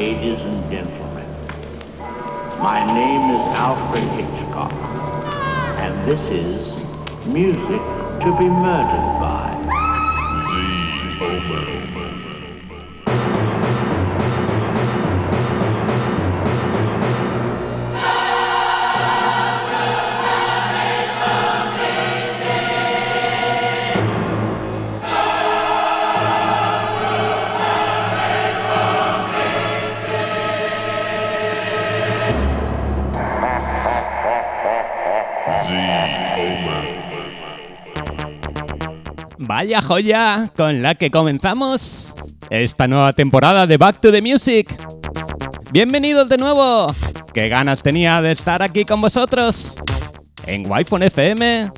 ages Joya con la que comenzamos esta nueva temporada de Back to the Music. Bienvenidos de nuevo. Qué ganas tenía de estar aquí con vosotros en Wi-Fi FM.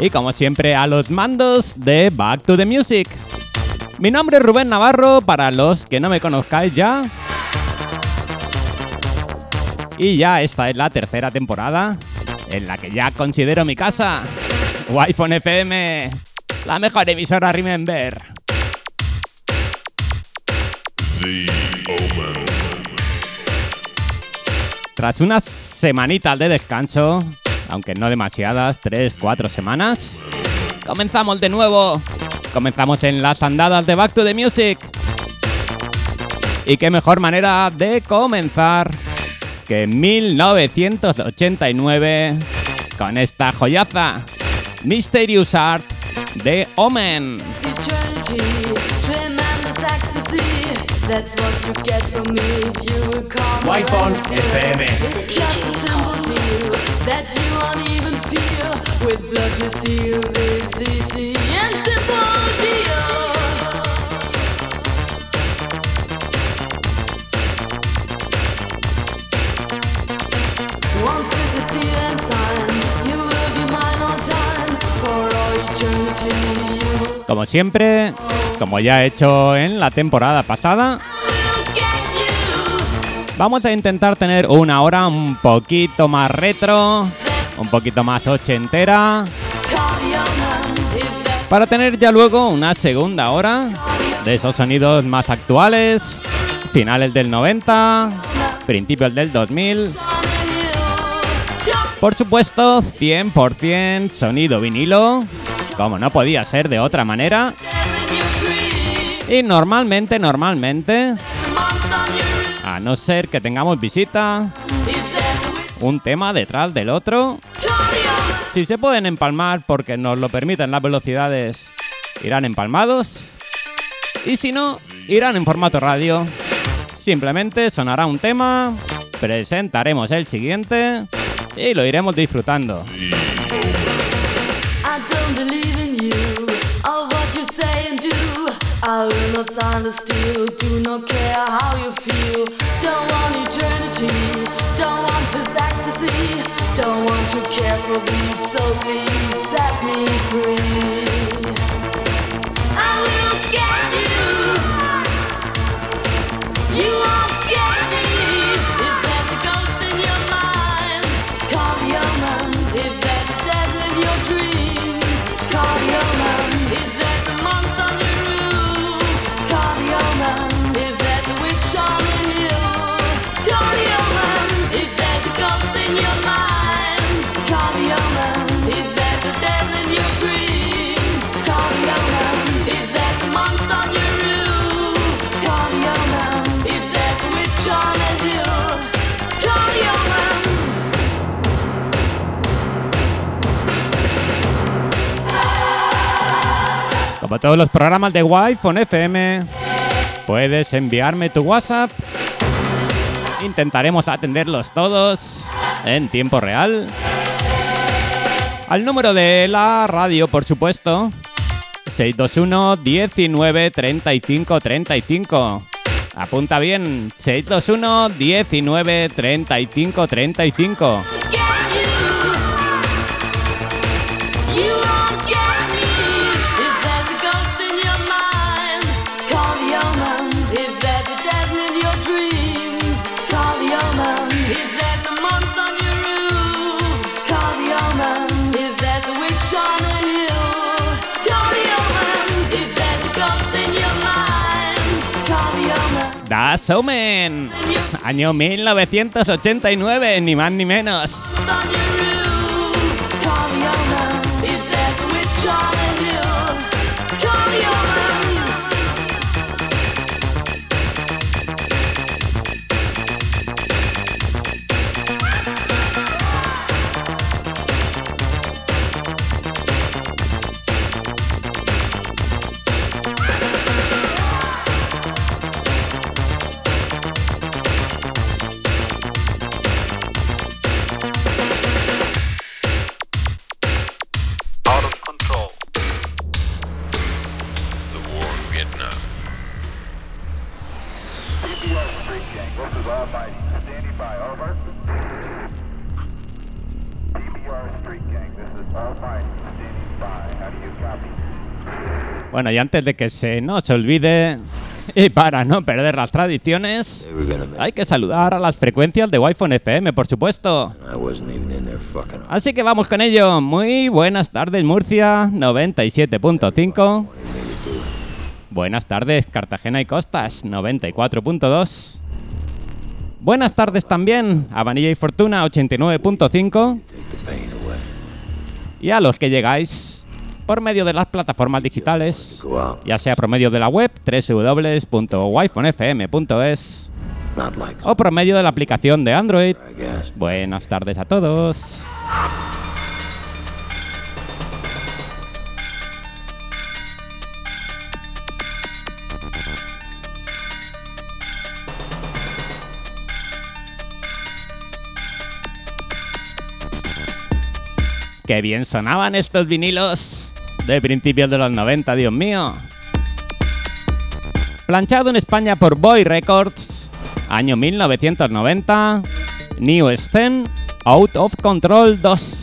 Y como siempre a los mandos de Back to the Music. Mi nombre es Rubén Navarro para los que no me conozcáis ya. Y ya esta es la tercera temporada en la que ya considero mi casa. Wi-Fi FM, la mejor emisora Remember. Tras unas semanitas de descanso, aunque no demasiadas, 3, 4 semanas, comenzamos de nuevo. Comenzamos en las andadas de Back to the Music. Y qué mejor manera de comenzar que en 1989 con esta joyaza, Mysterious Art de Omen. Eternity, tremendous Como siempre, como ya he hecho en la temporada pasada, vamos a intentar tener una hora un poquito más retro, un poquito más ochentera, para tener ya luego una segunda hora de esos sonidos más actuales, finales del 90, principios del 2000. Por supuesto, 100% sonido vinilo, como no podía ser de otra manera. Y normalmente, normalmente, a no ser que tengamos visita, un tema detrás del otro. Si se pueden empalmar porque nos lo permiten las velocidades, irán empalmados. Y si no, irán en formato radio. Simplemente sonará un tema, presentaremos el siguiente y lo iremos disfrutando. I will not stand still, do not care how you feel. Don't want eternity, don't want this ecstasy, don't want to care for these, so please set me free. Como todos los programas de Wi-Fi FM, puedes enviarme tu WhatsApp. Intentaremos atenderlos todos en tiempo real. Al número de la radio, por supuesto. 621 19 35 35. Apunta bien. 621 19 35 35. Das Omen. Año 1989, ni más ni menos. Bueno, y antes de que se nos olvide, y para no perder las tradiciones, hay que saludar a las frecuencias de Wi-Fi FM, por supuesto. Así que vamos con ello. Muy buenas tardes, Murcia 97.5. Buenas tardes, Cartagena y Costas 94.2. Buenas tardes también a Vanilla y Fortuna 89.5. Take the pain away. Y a los que llegáis por medio de las plataformas digitales, ya sea por medio de la web www.wifonfm.es o por medio de la aplicación de Android. Buenas tardes a todos. Qué bien sonaban estos vinilos de principios de los 90, Dios mío. Planchado en España por Boy Records, año 1990, New Sten, Out of Control 2.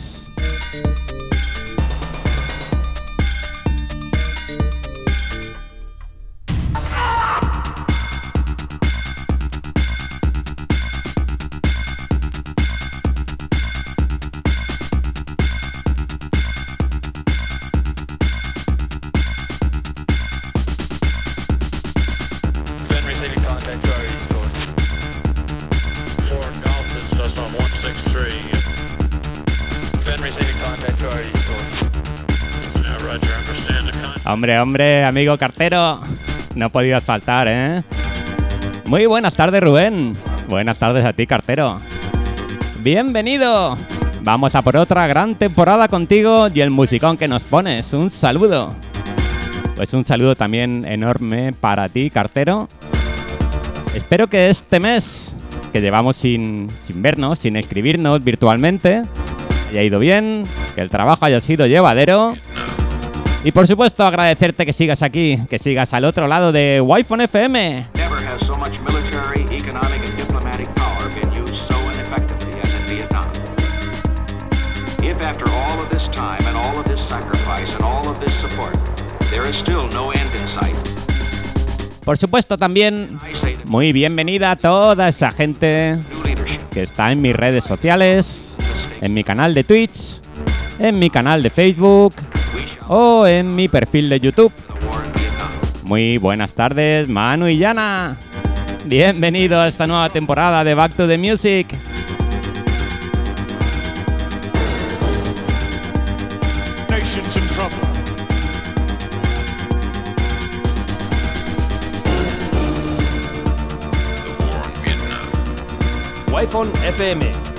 Hombre, amigo cartero, no podías faltar, ¿eh? Muy buenas tardes, Rubén. Buenas tardes a ti, cartero. Bienvenido. Vamos a por otra gran temporada contigo y el musicón que nos pones. Un saludo. Pues un saludo también enorme para ti, cartero. Espero que este mes, que llevamos sin, sin vernos, sin escribirnos virtualmente, haya ido bien, que el trabajo haya sido llevadero. Y por supuesto, agradecerte que sigas aquí, que sigas al otro lado de Wi-Fi FM. Por supuesto, también muy bienvenida a toda esa gente que está en mis redes sociales, en mi canal de Twitch, en mi canal de Facebook o en mi perfil de YouTube. Muy buenas tardes, Manu y Yana. Bienvenido a esta nueva temporada de Back to the Music. Wi-Fi FM.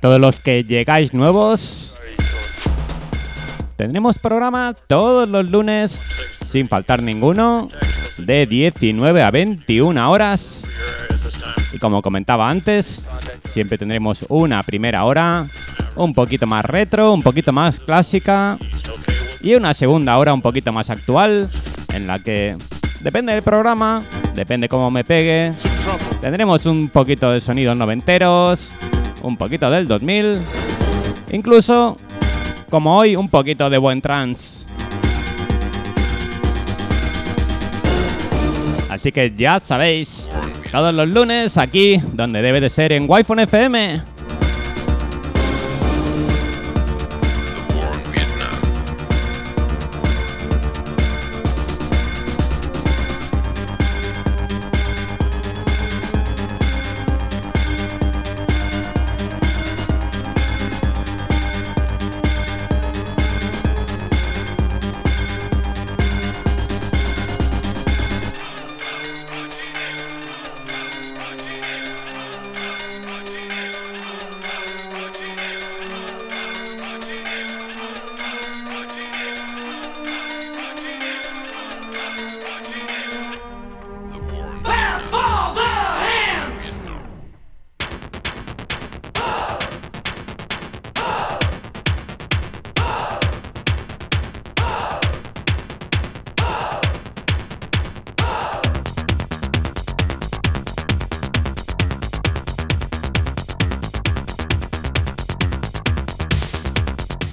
Todos los que llegáis nuevos, tendremos programa todos los lunes, sin faltar ninguno, de 19 a 21 horas. Y como comentaba antes, siempre tendremos una primera hora, un poquito más retro, un poquito más clásica y una segunda hora un poquito más actual, en la que depende del programa, depende cómo me pegue, tendremos un poquito de sonidos noventeros, un poquito del 2000, incluso, como hoy, un poquito de buen trance. Así que ya sabéis, todos los lunes aquí, donde debe de ser en Wi-Fi FM.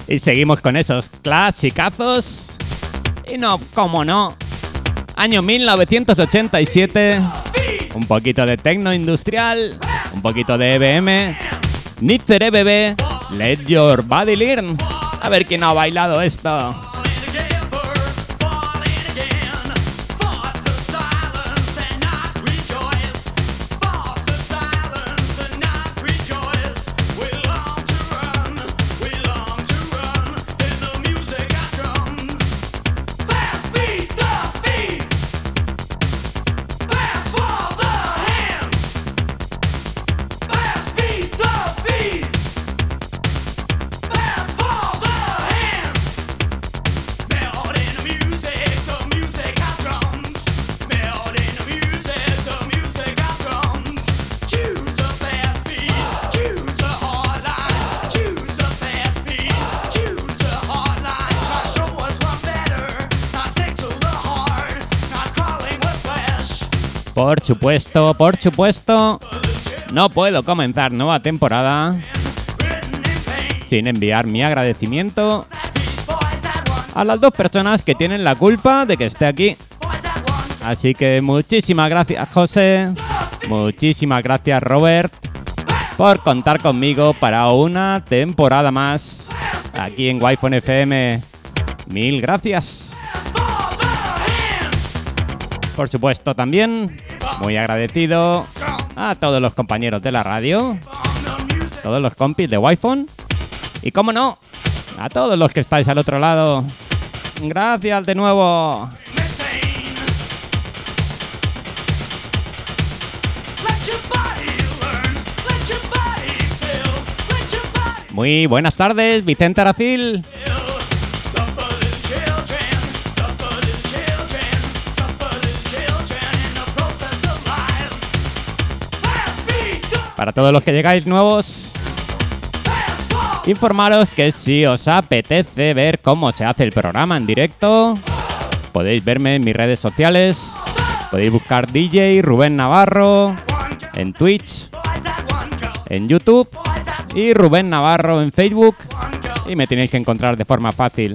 Y seguimos con esos clasicazos. Y no, cómo no. Año 1987. Un poquito de tecno industrial. Un poquito de EBM. Nitzer bebé. Let your body learn. A ver quién ha bailado esto. Supuesto, por supuesto. No puedo comenzar nueva temporada sin enviar mi agradecimiento a las dos personas que tienen la culpa de que esté aquí. Así que muchísimas gracias José, muchísimas gracias Robert por contar conmigo para una temporada más aquí en Wi-Fi FM. Mil gracias. Por supuesto también muy agradecido a todos los compañeros de la radio, todos los compis de Wi-Fi y como no, a todos los que estáis al otro lado. Gracias de nuevo. Muy buenas tardes, Vicente Aracil. Para todos los que llegáis nuevos, informaros que si os apetece ver cómo se hace el programa en directo, podéis verme en mis redes sociales. Podéis buscar DJ Rubén Navarro en Twitch, en YouTube y Rubén Navarro en Facebook. Y me tenéis que encontrar de forma fácil.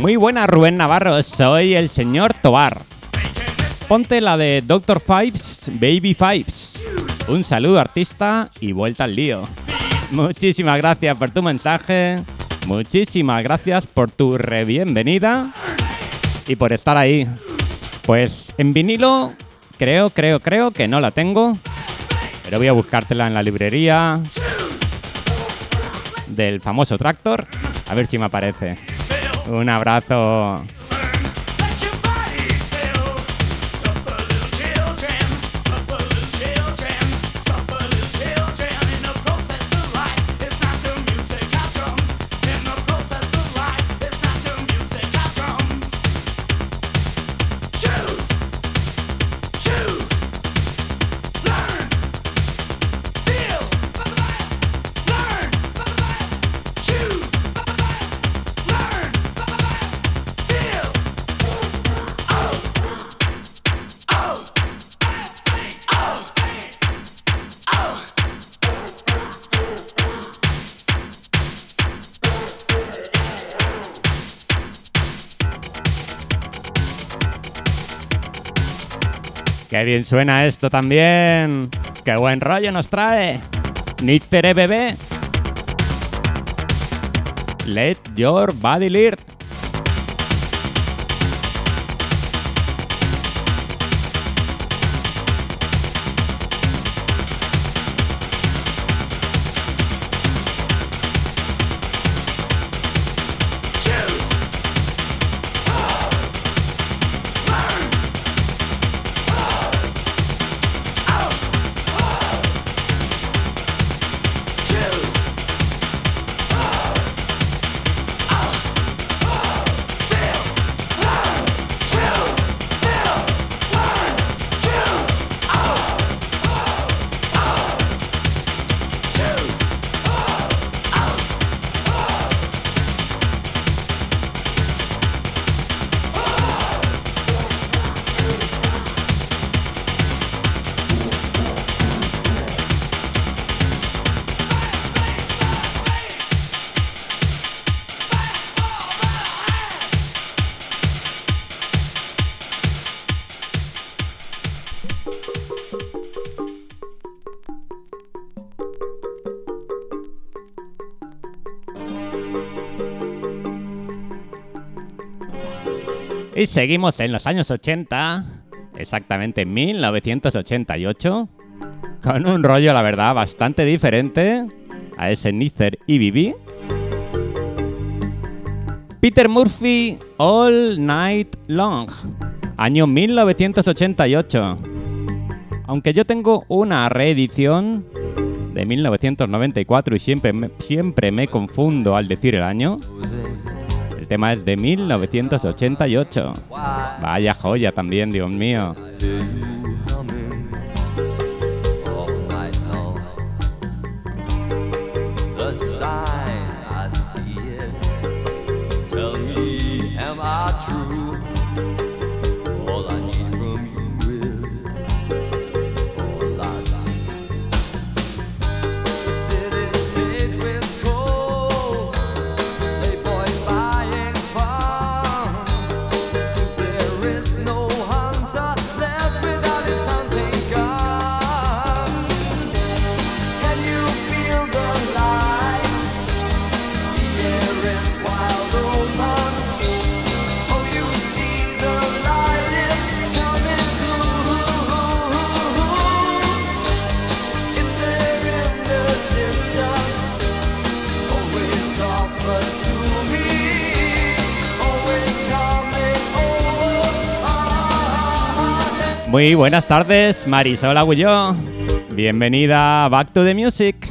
Muy buena Rubén Navarro, soy el señor Tobar. Ponte la de Dr. Fives, Baby Fives. Un saludo artista y vuelta al lío. Muchísimas gracias por tu mensaje. Muchísimas gracias por tu re bienvenida y por estar ahí. Pues en vinilo creo, creo, creo que no la tengo. Pero voy a buscártela en la librería del famoso Tractor. A ver si me aparece. Un abrazo. Qué bien suena esto también. Qué buen rollo nos trae. Nícere bebé. Let your body lead. Y seguimos en los años 80, exactamente en 1988, con un rollo, la verdad, bastante diferente a ese Nither y Bibi. Peter Murphy All Night Long, año 1988. Aunque yo tengo una reedición de 1994 y siempre me, siempre me confundo al decir el año. Tema es de 1988. Vaya joya también, Dios mío. Sign, I see it. Tell me, am I true? Muy buenas tardes, Marisol Agullo. Bienvenida a Back to the Music.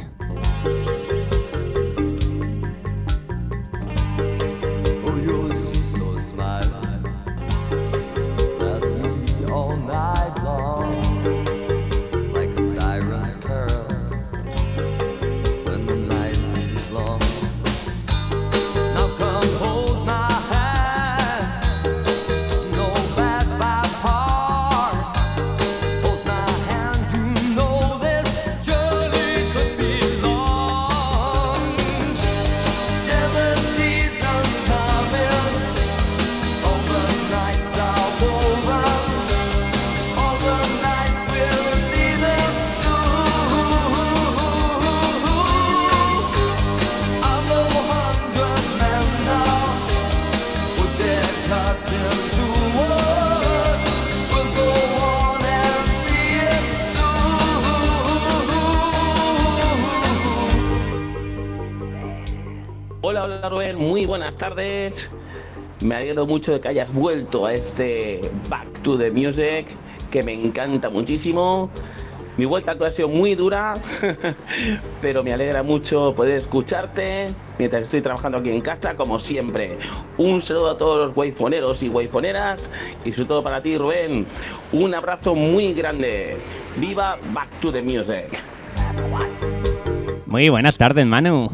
Mucho de que hayas vuelto a este Back to the Music, que me encanta muchísimo. Mi vuelta ha sido muy dura, pero me alegra mucho poder escucharte mientras estoy trabajando aquí en casa, como siempre. Un saludo a todos los waifoneros y waifoneras y sobre todo para ti, Rubén. Un abrazo muy grande. ¡Viva Back to the Music! Muy buenas tardes, Manu.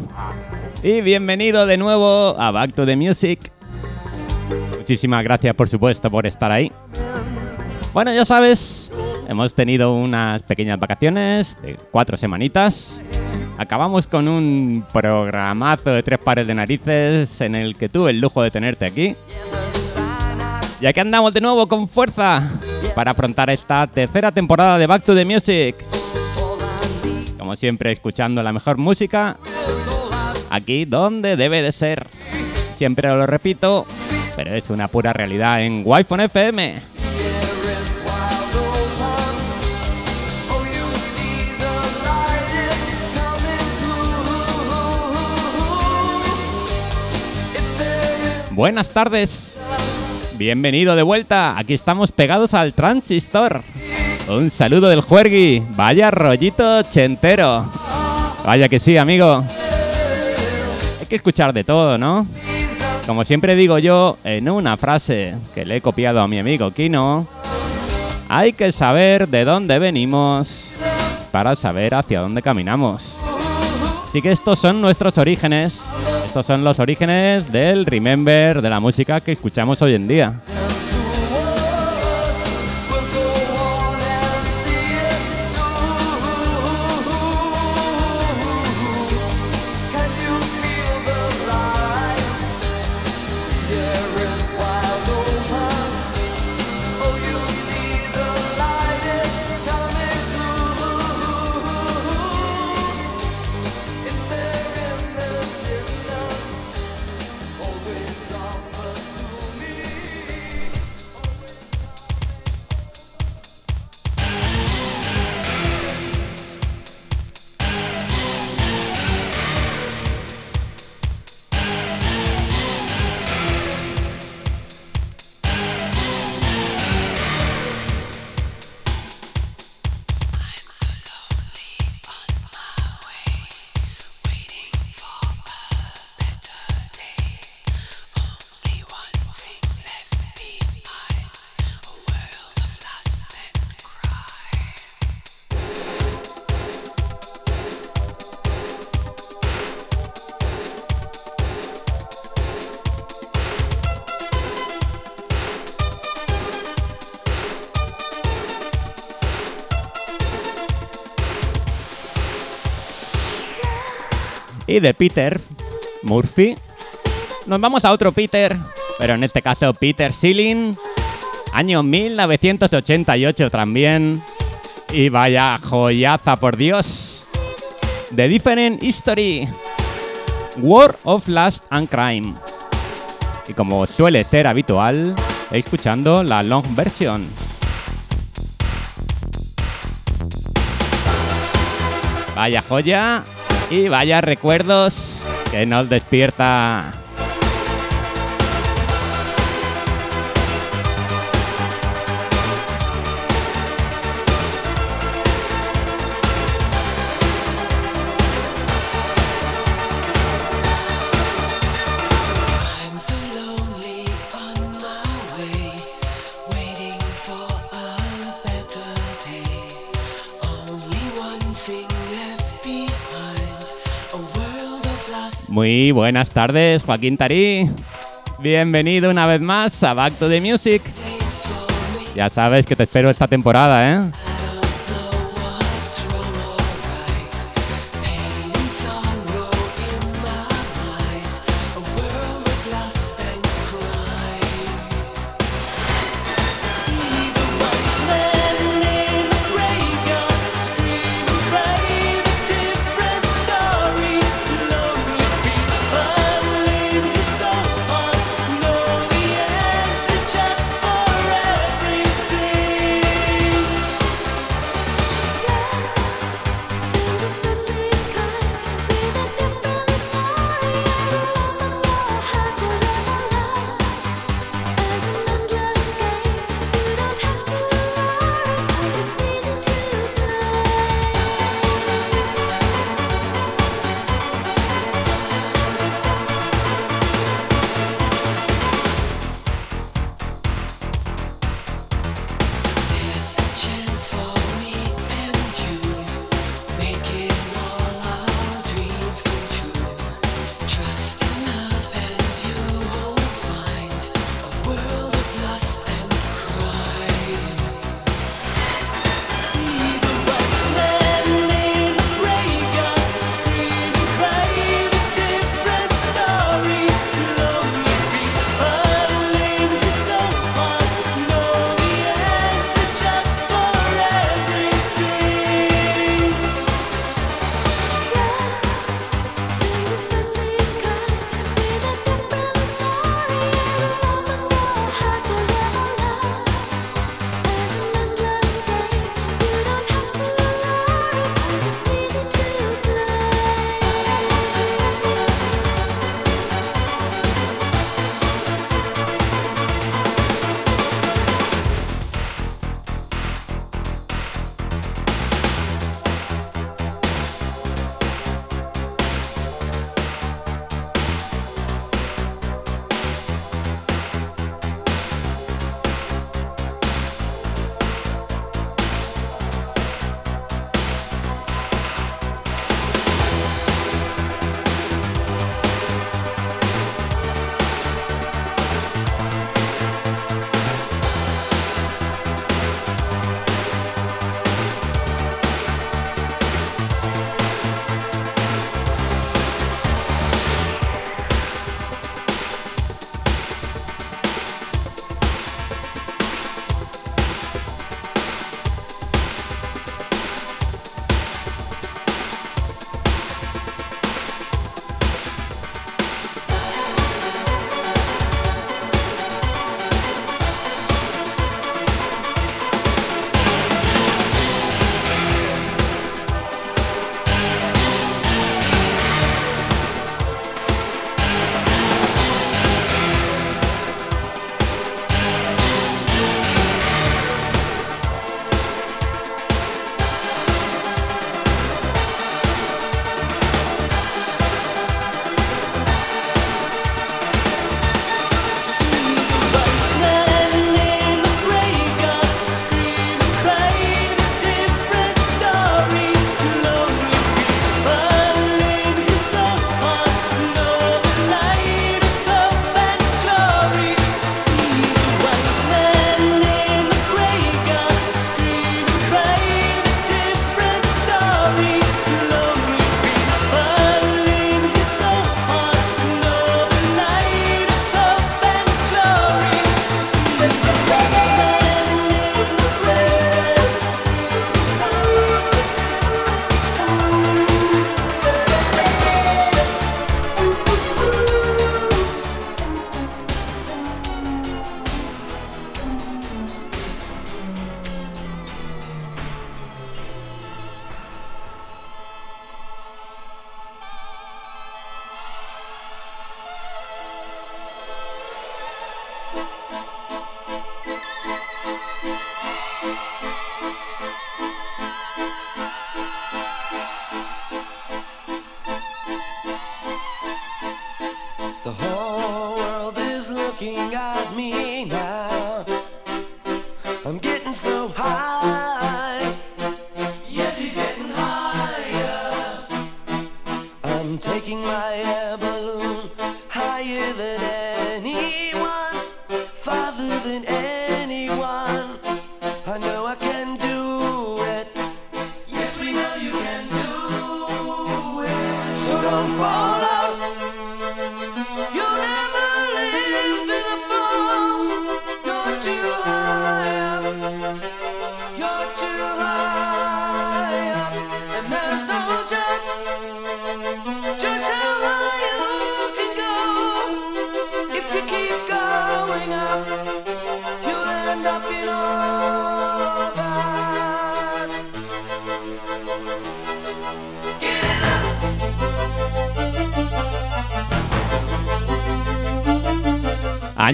Y bienvenido de nuevo a Back to the Music. Muchísimas gracias, por supuesto, por estar ahí. Bueno, ya sabes, hemos tenido unas pequeñas vacaciones de cuatro semanitas. Acabamos con un programazo de tres pares de narices en el que tuve el lujo de tenerte aquí. Y aquí andamos de nuevo con fuerza para afrontar esta tercera temporada de Back to the Music. Como siempre, escuchando la mejor música aquí donde debe de ser. Siempre lo repito, pero es una pura realidad en Wi-Fi FM. Buenas tardes. Bienvenido de vuelta. Aquí estamos pegados al transistor. Un saludo del Juergui. Vaya rollito chentero. Vaya que sí, amigo. Hay que escuchar de todo, ¿no? Como siempre digo yo, en una frase que le he copiado a mi amigo Kino, hay que saber de dónde venimos para saber hacia dónde caminamos. Así que estos son nuestros orígenes. Estos son los orígenes del Remember, de la música que escuchamos hoy en día. Y de Peter Murphy nos vamos a otro Peter, pero en este caso Peter Sealing, año 1988 también. Y vaya joyaza, por Dios. The Different History. War of Lust and Crime. Y como suele ser habitual, escuchando la long version. Vaya joya y vaya recuerdos que nos despierta. Muy buenas tardes, Joaquín Tarí. Bienvenido una vez más a Back to the Music. Ya sabes que te espero esta temporada, ¿eh?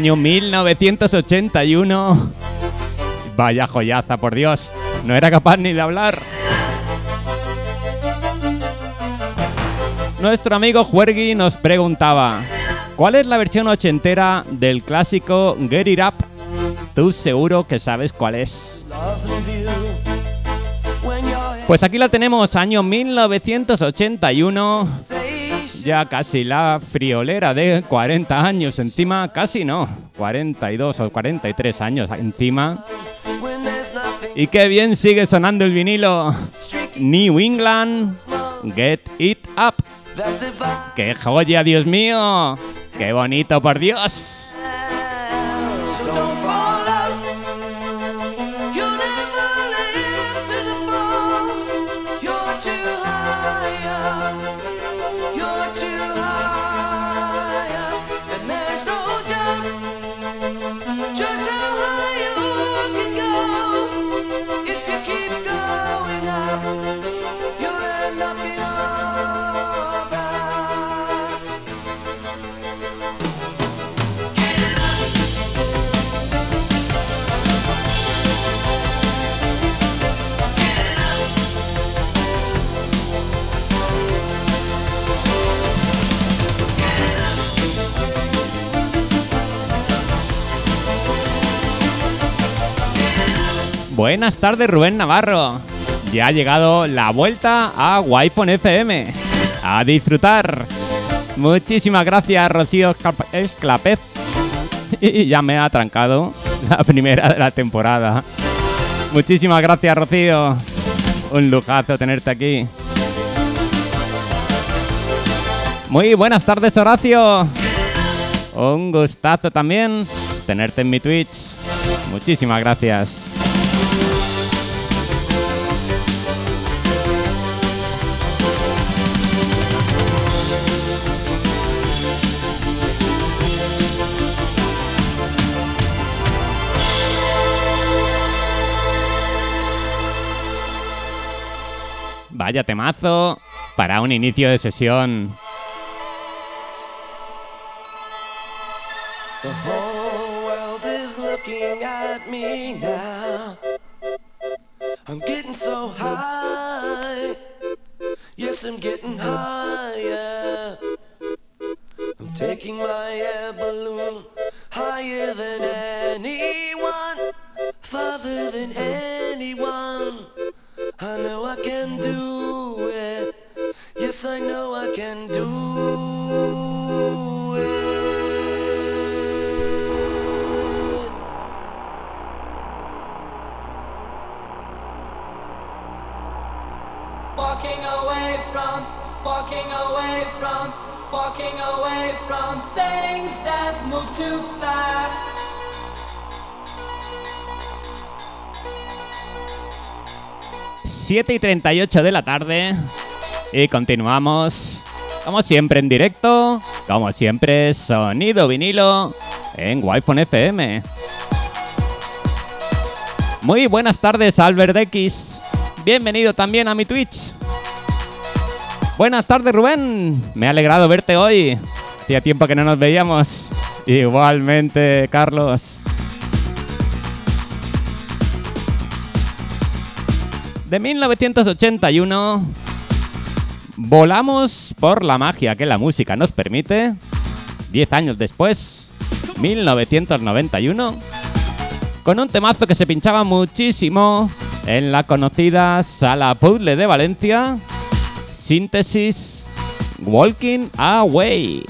Año 1981. Vaya joyaza, por Dios. No era capaz ni de hablar. Nuestro amigo Juergui nos preguntaba, ¿cuál es la versión ochentera del clásico Get It Up? Tú seguro que sabes cuál es. Pues aquí la tenemos, año 1981. Ya casi la friolera de 40 años encima, casi no, 42 o 43 años encima. Y qué bien sigue sonando el vinilo. New England, Get It Up. ¡Qué joya, Dios mío! ¡Qué bonito, por Dios! Buenas tardes, Rubén Navarro. Ya ha llegado la vuelta a Wi-Fi FM. A disfrutar. Muchísimas gracias, Rocío Esclapez. Y ya me ha trancado la primera de la temporada. Muchísimas gracias, Rocío. Un lujazo tenerte aquí. Muy buenas tardes, Horacio. Un gustazo también tenerte en mi Twitch. Muchísimas gracias. Vaya temazo para un inicio de sesión. I'm getting so high. Yes, I'm getting higher. I'm taking my air balloon higher than anyone, farther than anyone. I know I can do it. Yes, I know I can do it. Walking away from, y 38 de la tarde. Y continuamos, como siempre, en directo. Como siempre, sonido vinilo en Wi-Fi FM. Muy buenas tardes, Albert X. Bienvenido también a mi Twitch. Buenas tardes, Rubén. Me ha alegrado verte hoy. Hacía tiempo que no nos veíamos. Igualmente, Carlos. De 1981 volamos por la magia que la música nos permite. Diez años después, 1991, con un temazo que se pinchaba muchísimo en la conocida Sala Puzzle de Valencia, Síntesis Walking Away.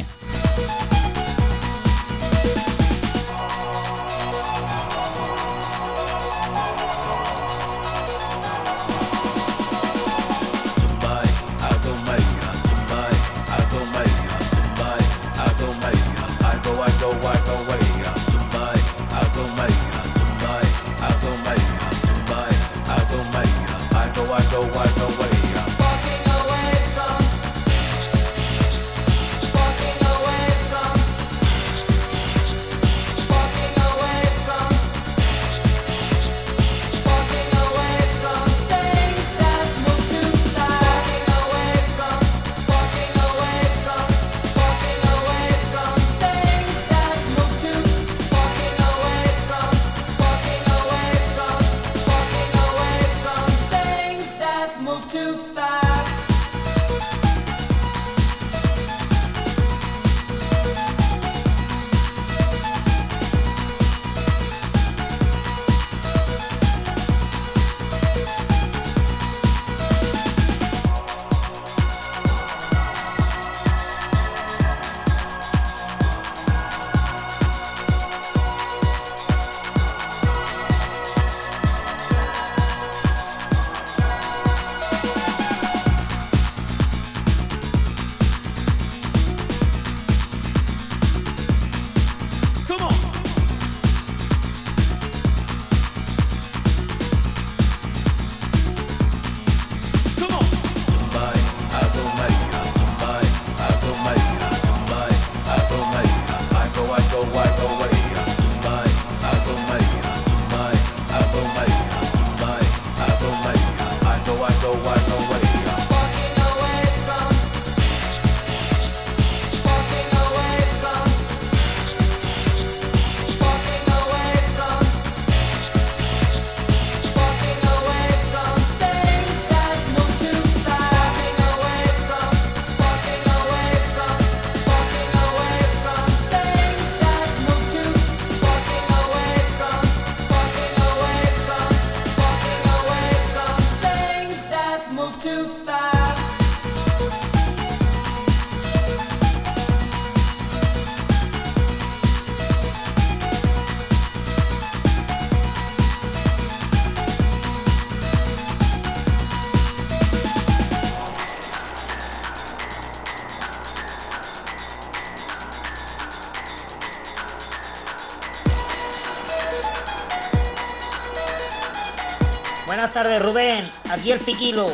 Buenas tardes, Rubén. Aquí el Piquilo.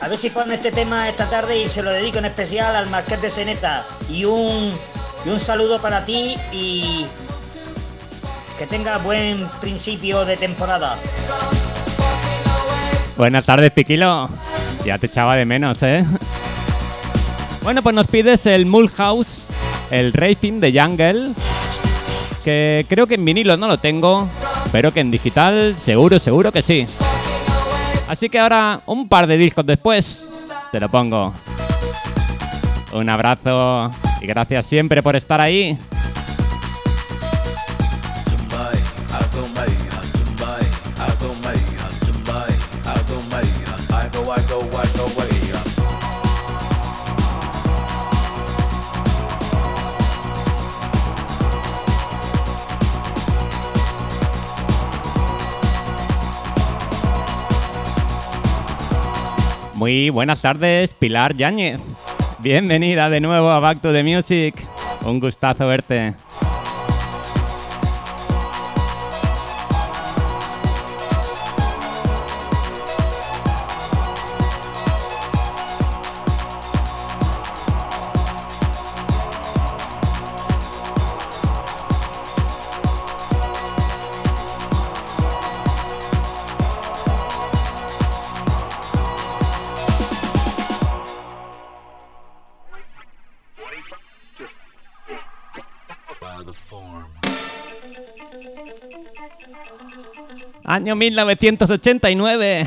A ver si pone este tema esta tarde y se lo dedico en especial al Marqués de Seneta. Y un, y un saludo para ti y que tenga buen principio de temporada. Buenas tardes, Piquilo. Ya te echaba de menos, ¿eh? Bueno, pues nos pides el Mulhouse, el Racing de Jungle, que creo que en vinilo no lo tengo, pero que en digital seguro, seguro que sí. Así que ahora, un par de discos después, te lo pongo. Un abrazo y gracias siempre por estar ahí. Muy buenas tardes, Pilar Yáñez. Bienvenida de nuevo a Back to the Music. Un gustazo verte. Año 1989.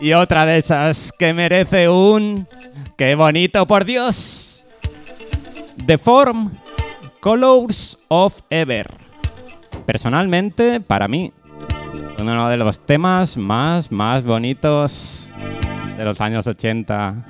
Y otra de esas que merece un... ¡Qué bonito, por Dios! The Form, Colors of Ever. Personalmente, para mí, uno de los temas más, más bonitos de los años 80.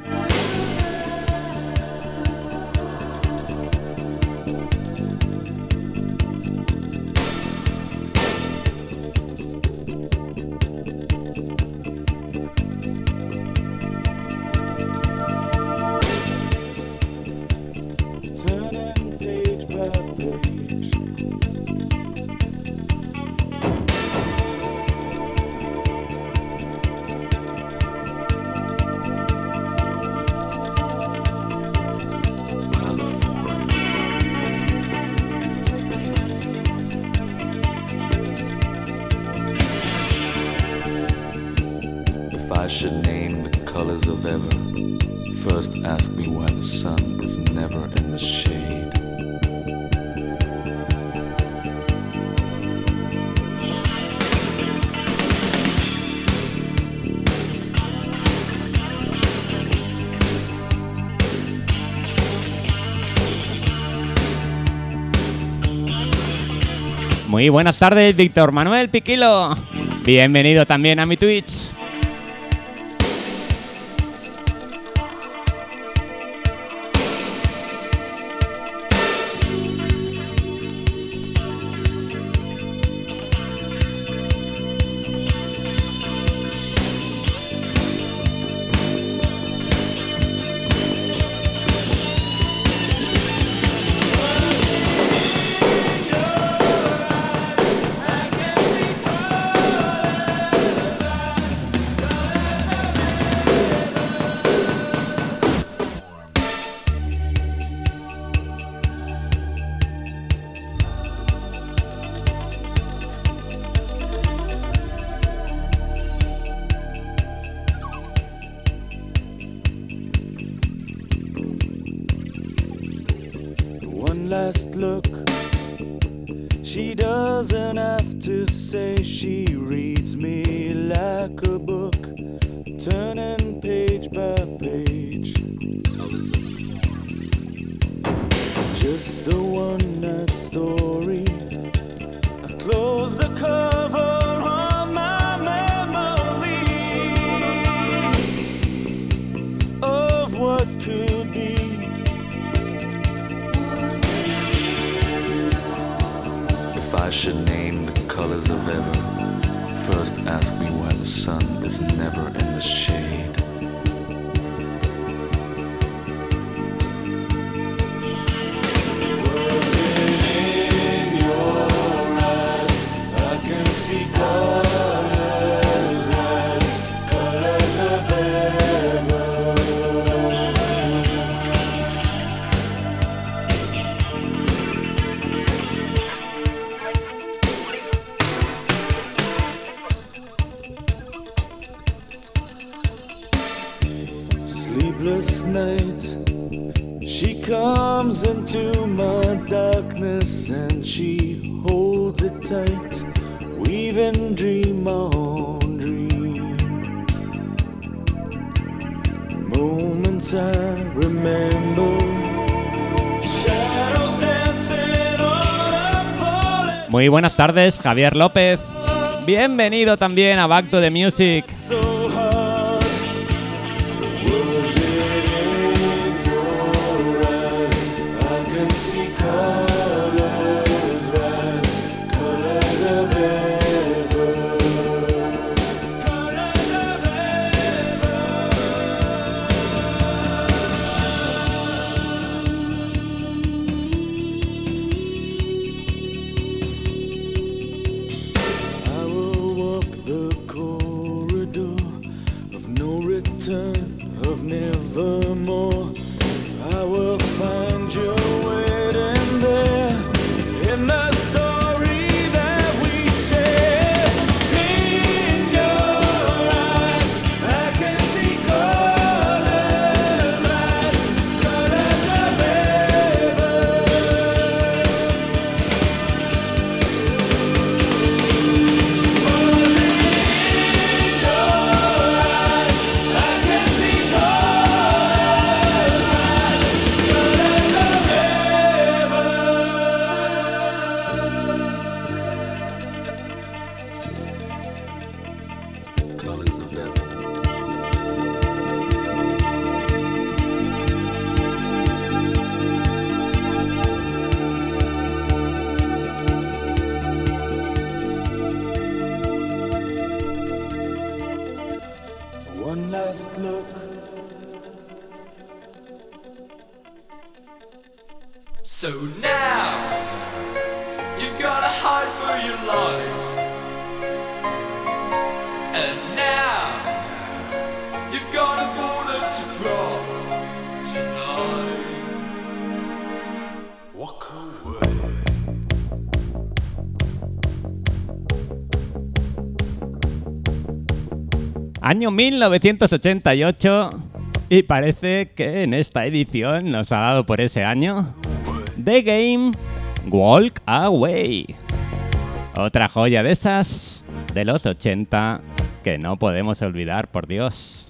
Muy buenas tardes, Víctor Manuel Piquilo. Bienvenido también a mi Twitch. Muy buenas tardes, Javier López. Bienvenido también a Back to the Music. año 1988 y parece que en esta edición nos ha dado por ese año The Game Walk Away. Otra joya de esas de los 80 que no podemos olvidar, por Dios.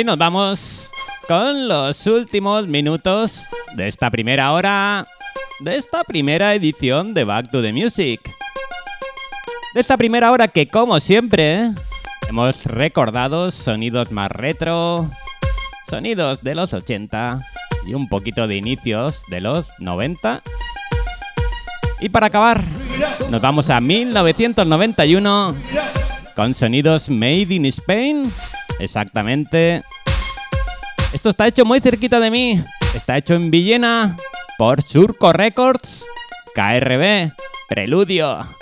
Y nos vamos con los últimos minutos de esta primera hora, de esta primera edición de Back to the Music. De esta primera hora que, como siempre, hemos recordado sonidos más retro, sonidos de los 80 y un poquito de inicios de los 90. Y para acabar, nos vamos a 1991 con sonidos Made in Spain. Exactamente. Esto está hecho muy cerquita de mí. Está hecho en Villena por Surco Records. KRB. Preludio.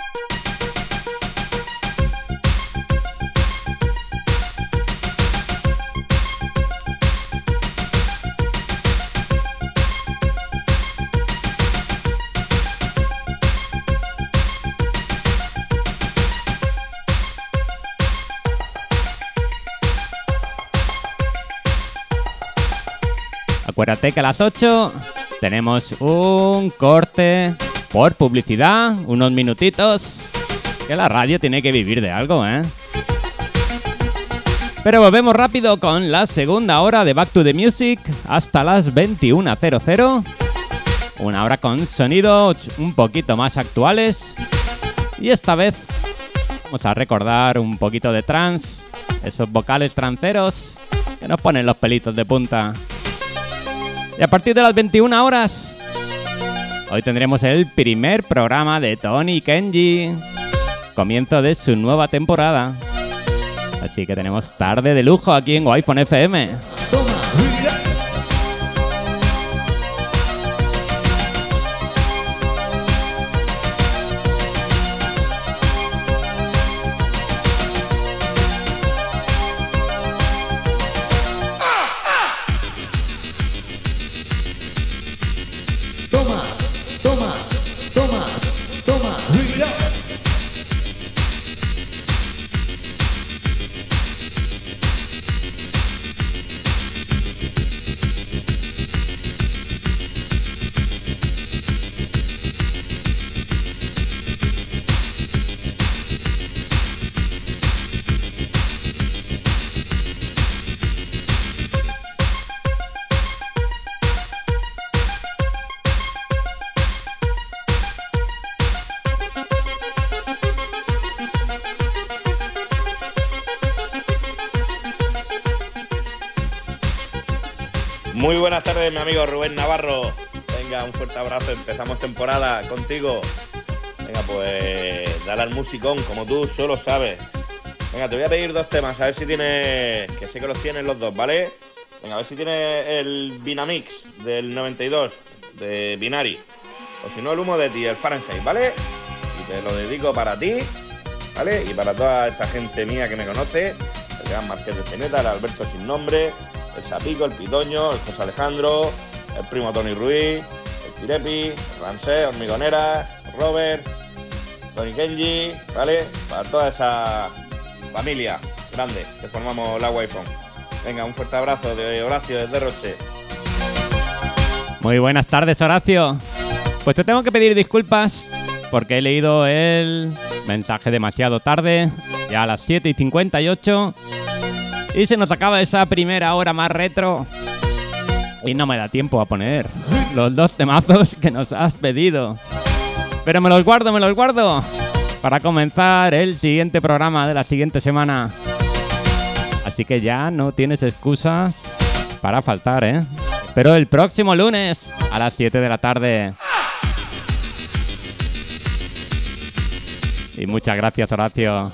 Acuérdate que a las 8 tenemos un corte por publicidad, unos minutitos. Que la radio tiene que vivir de algo, ¿eh? Pero volvemos rápido con la segunda hora de Back to the Music hasta las 21.00. Una hora con sonidos un poquito más actuales. Y esta vez vamos a recordar un poquito de trance, esos vocales tranceros que nos ponen los pelitos de punta. Y a partir de las 21 horas, hoy tendremos el primer programa de Tony Kenji. Comienzo de su nueva temporada. Así que tenemos tarde de lujo aquí en Wi-Fi FM. Contigo. Venga, pues dale al musicón, como tú solo sabes. Venga, te voy a pedir dos temas, a ver si tienes. Que sé que los tienes los dos, ¿vale? Venga, a ver si tienes el Vinamix del 92 de Binari. O si no, el humo de ti, el Fahrenheit, ¿vale? Y te lo dedico para ti, ¿vale? Y para toda esta gente mía que me conoce, el gran Marqués de Ceneta, el Alberto Sin Nombre, el Sapico, el Pitoño, el José Alejandro, el primo Tony Ruiz, el Ransé, Hormigonera, Robert, Tony Kenji, ¿vale? Para toda esa familia grande que formamos la Wi-Fi. Venga, un fuerte abrazo de Horacio desde Roche. Muy buenas tardes, Horacio. Pues te tengo que pedir disculpas porque he leído el mensaje demasiado tarde, ya a las 7 y 58, y se nos acaba esa primera hora más retro. Y no me da tiempo a poner los dos temazos que nos has pedido. Pero me los guardo, me los guardo para comenzar el siguiente programa de la siguiente semana. Así que ya no tienes excusas para faltar, ¿eh? Pero el próximo lunes a las 7 de la tarde. Y muchas gracias, Horacio.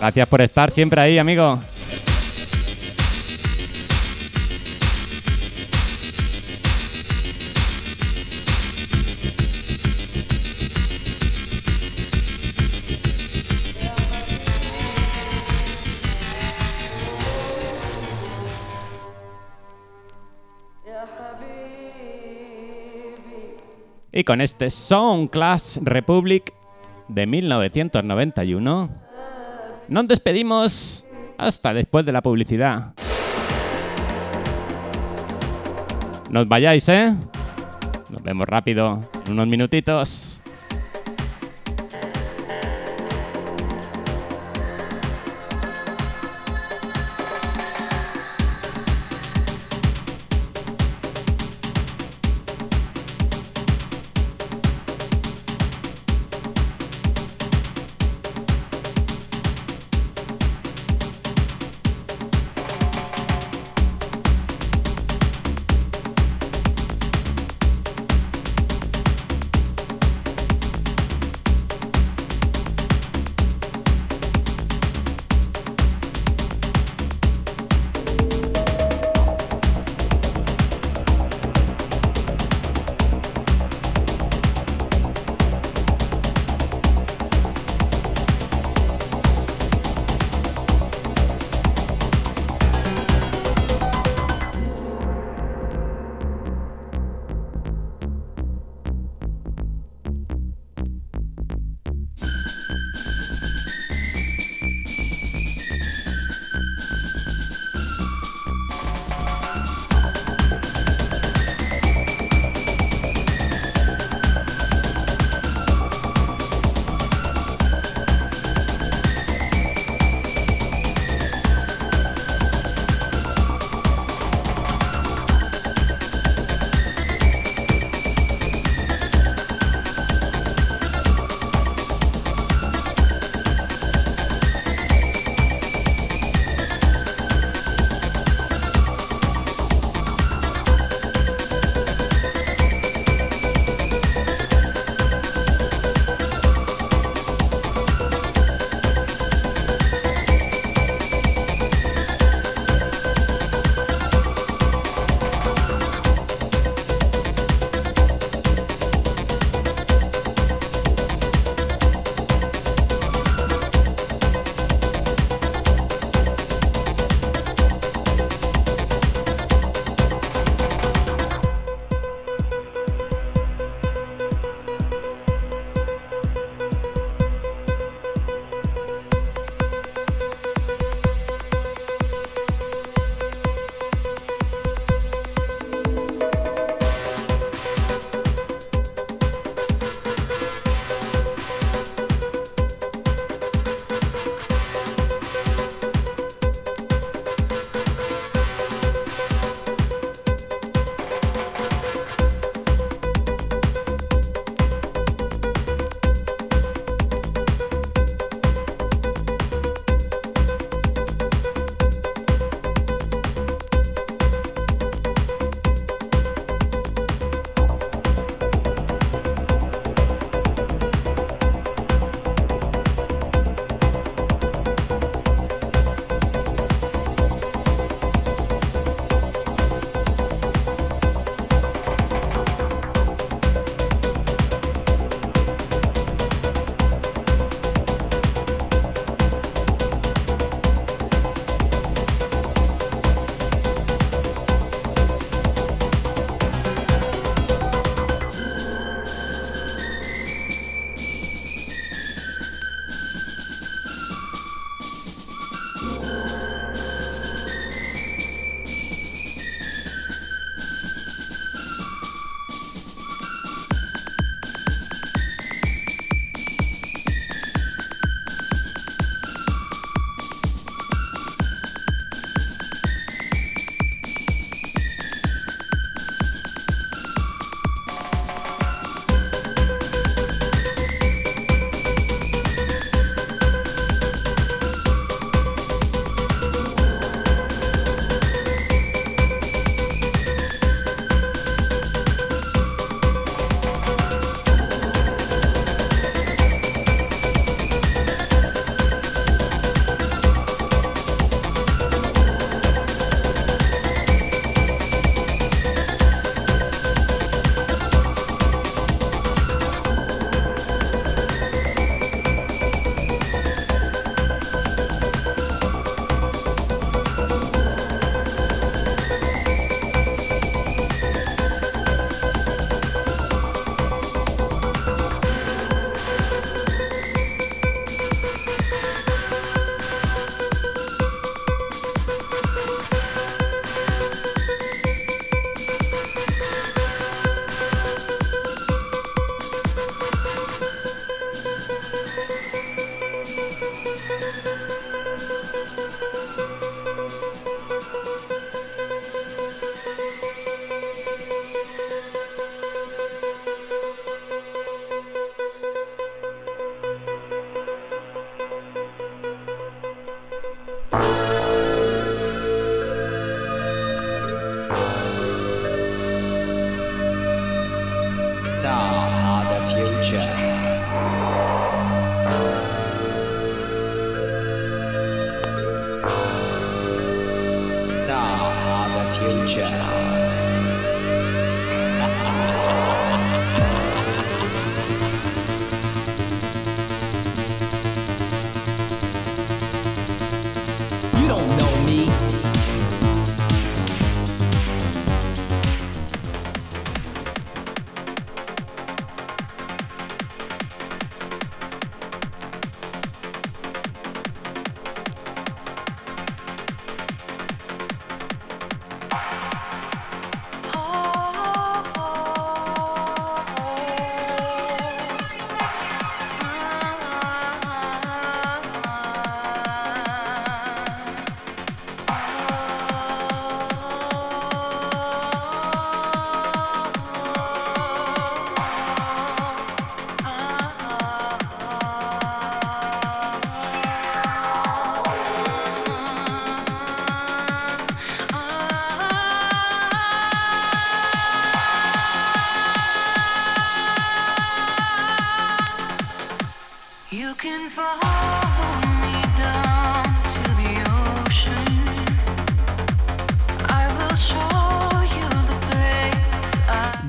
Gracias por estar siempre ahí, amigo. Y con este Sound Class Republic de 1991, nos despedimos hasta después de la publicidad. No os vayáis, ¿eh? Nos vemos rápido, en unos minutitos.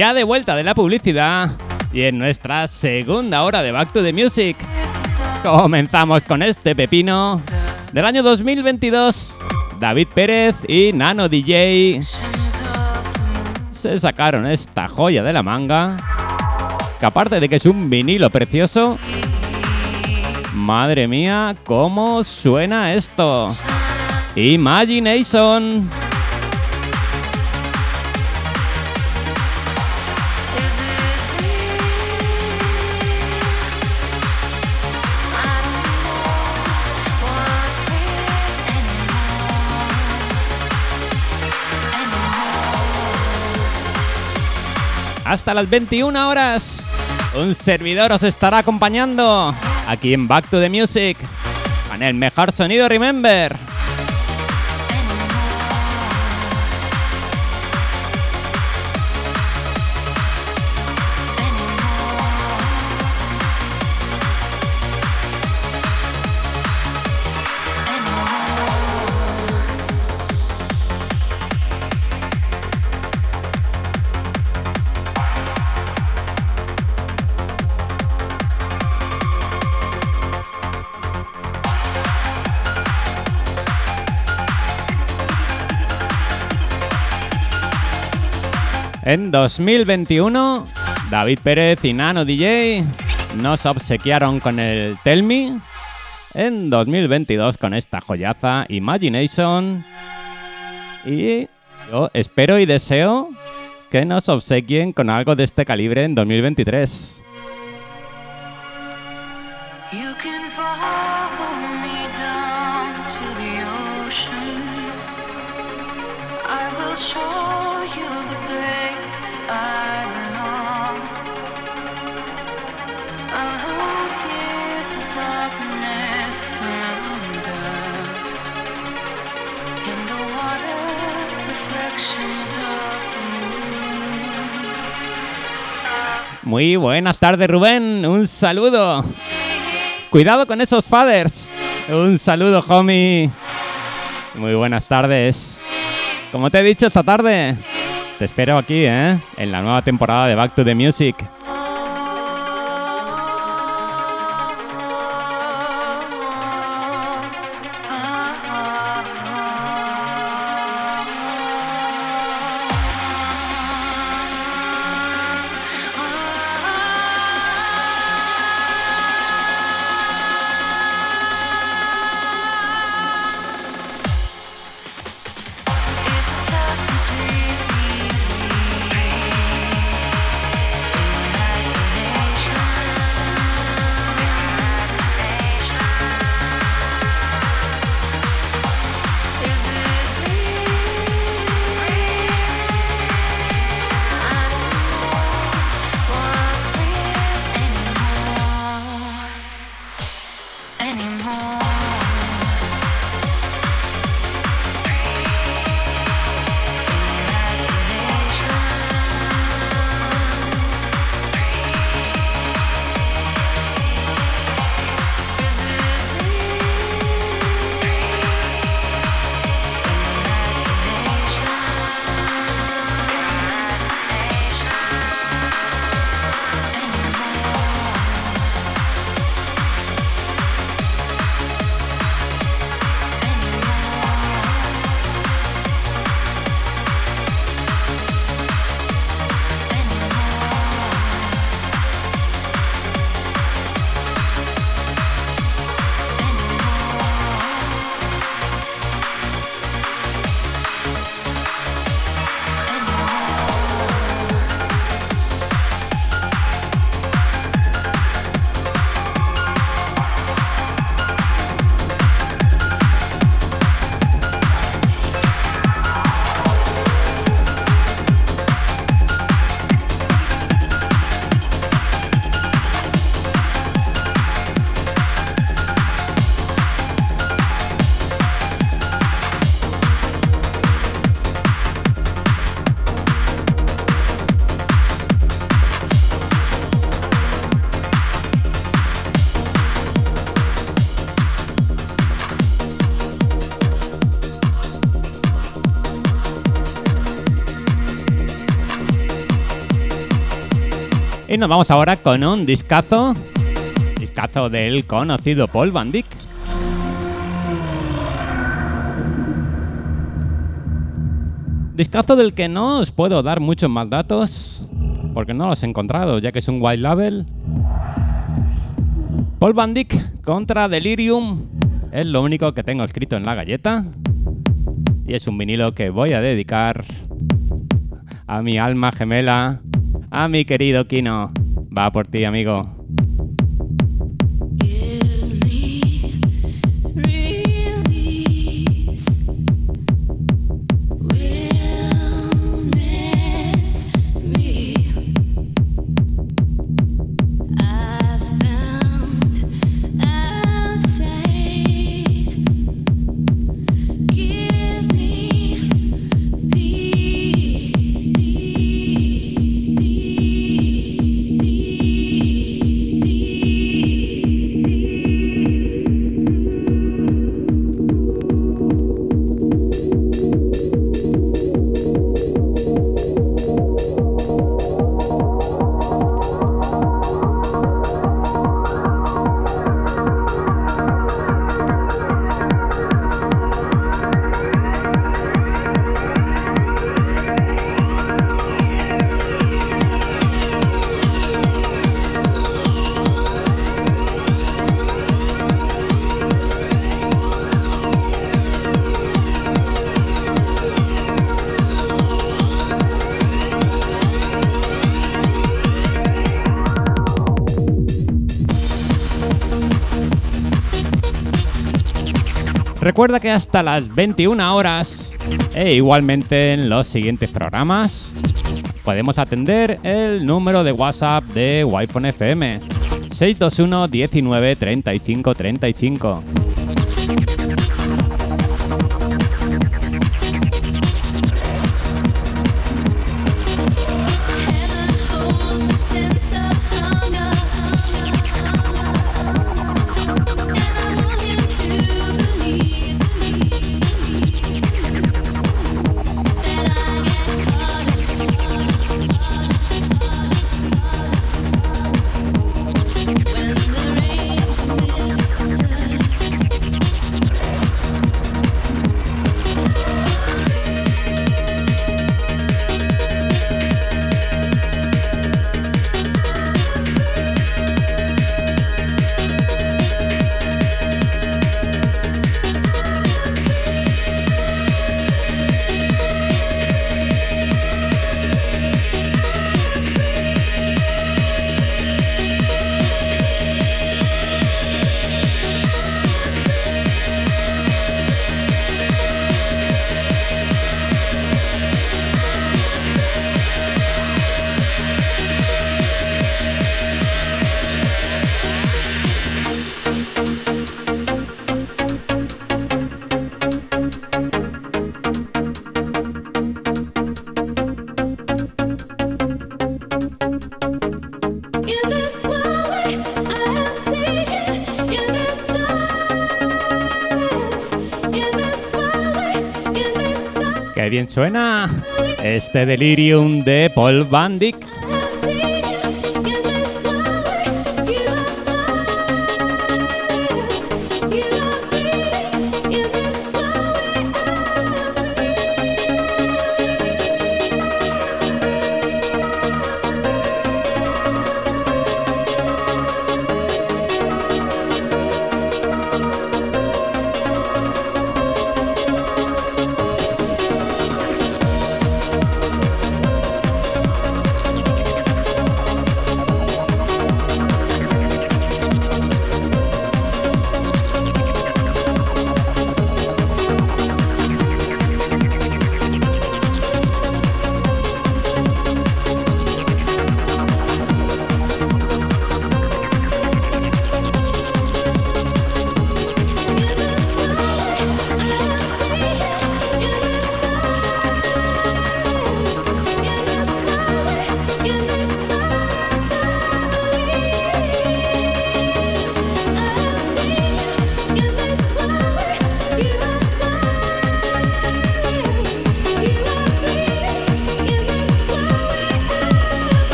Ya de vuelta de la publicidad y en nuestra segunda hora de Back to the Music. Comenzamos con este pepino del año 2022. David Pérez y Nano DJ se sacaron esta joya de la manga. Que aparte de que es un vinilo precioso, madre mía, cómo suena esto. Imagination. Hasta las 21 horas, un servidor os estará acompañando aquí en Back to the Music con el mejor sonido Remember. En 2021, David Pérez y Nano DJ nos obsequiaron con el Tell Me. En 2022 con esta joyaza Imagination. Y yo espero y deseo que nos obsequien con algo de este calibre en 2023. You Muy buenas tardes, Rubén. Un saludo. Cuidado con esos fathers. Un saludo, homie. Muy buenas tardes. Como te he dicho esta tarde, te espero aquí, ¿eh? En la nueva temporada de Back to the Music. Nos vamos ahora con un discazo. Discazo del conocido Paul Van Dyck. Discazo del que no os puedo dar muchos más datos. Porque no los he encontrado, ya que es un white label. Paul Van Dyck contra Delirium. Es lo único que tengo escrito en la galleta. Y es un vinilo que voy a dedicar a mi alma gemela, a mi querido Kino. Va por ti, amigo. Recuerda que hasta las 21 horas e igualmente en los siguientes programas podemos atender el número de WhatsApp de Wi-Fi FM 621 19 35 35. Suena este delirium de Paul Van.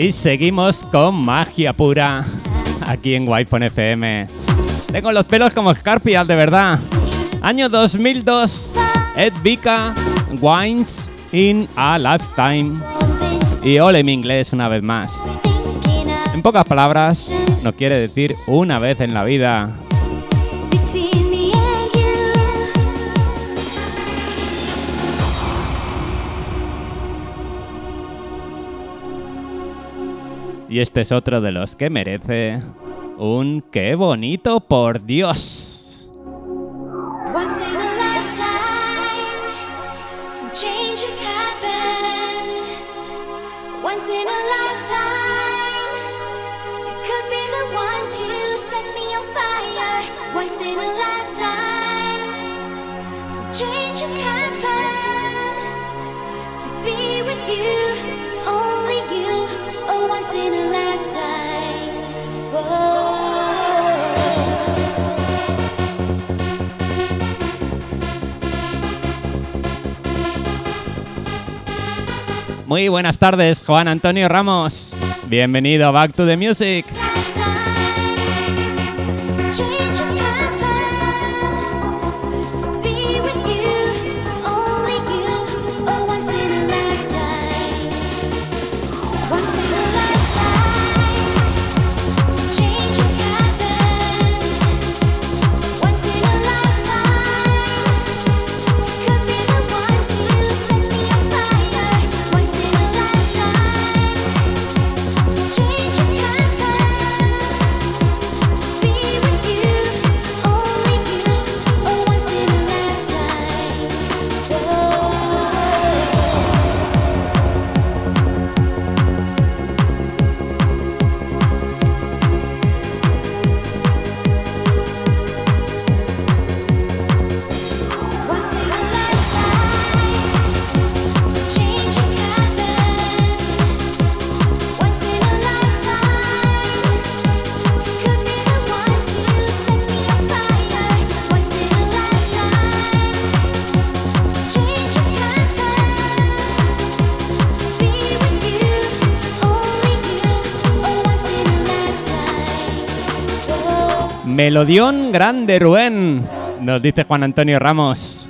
Y seguimos con magia pura aquí en Wi-Fi FM. Tengo los pelos como escarpias, de verdad. Año 2002. Ed Vika, Wines in a Lifetime. Y ole mi inglés una vez más. En pocas palabras, nos quiere decir una vez en la vida. Y este es otro de los que merece un qué bonito, por Dios. Muy buenas tardes, Juan Antonio Ramos. Bienvenido a Back to the Music. Melodión grande, Rubén. Nos dice Juan Antonio Ramos.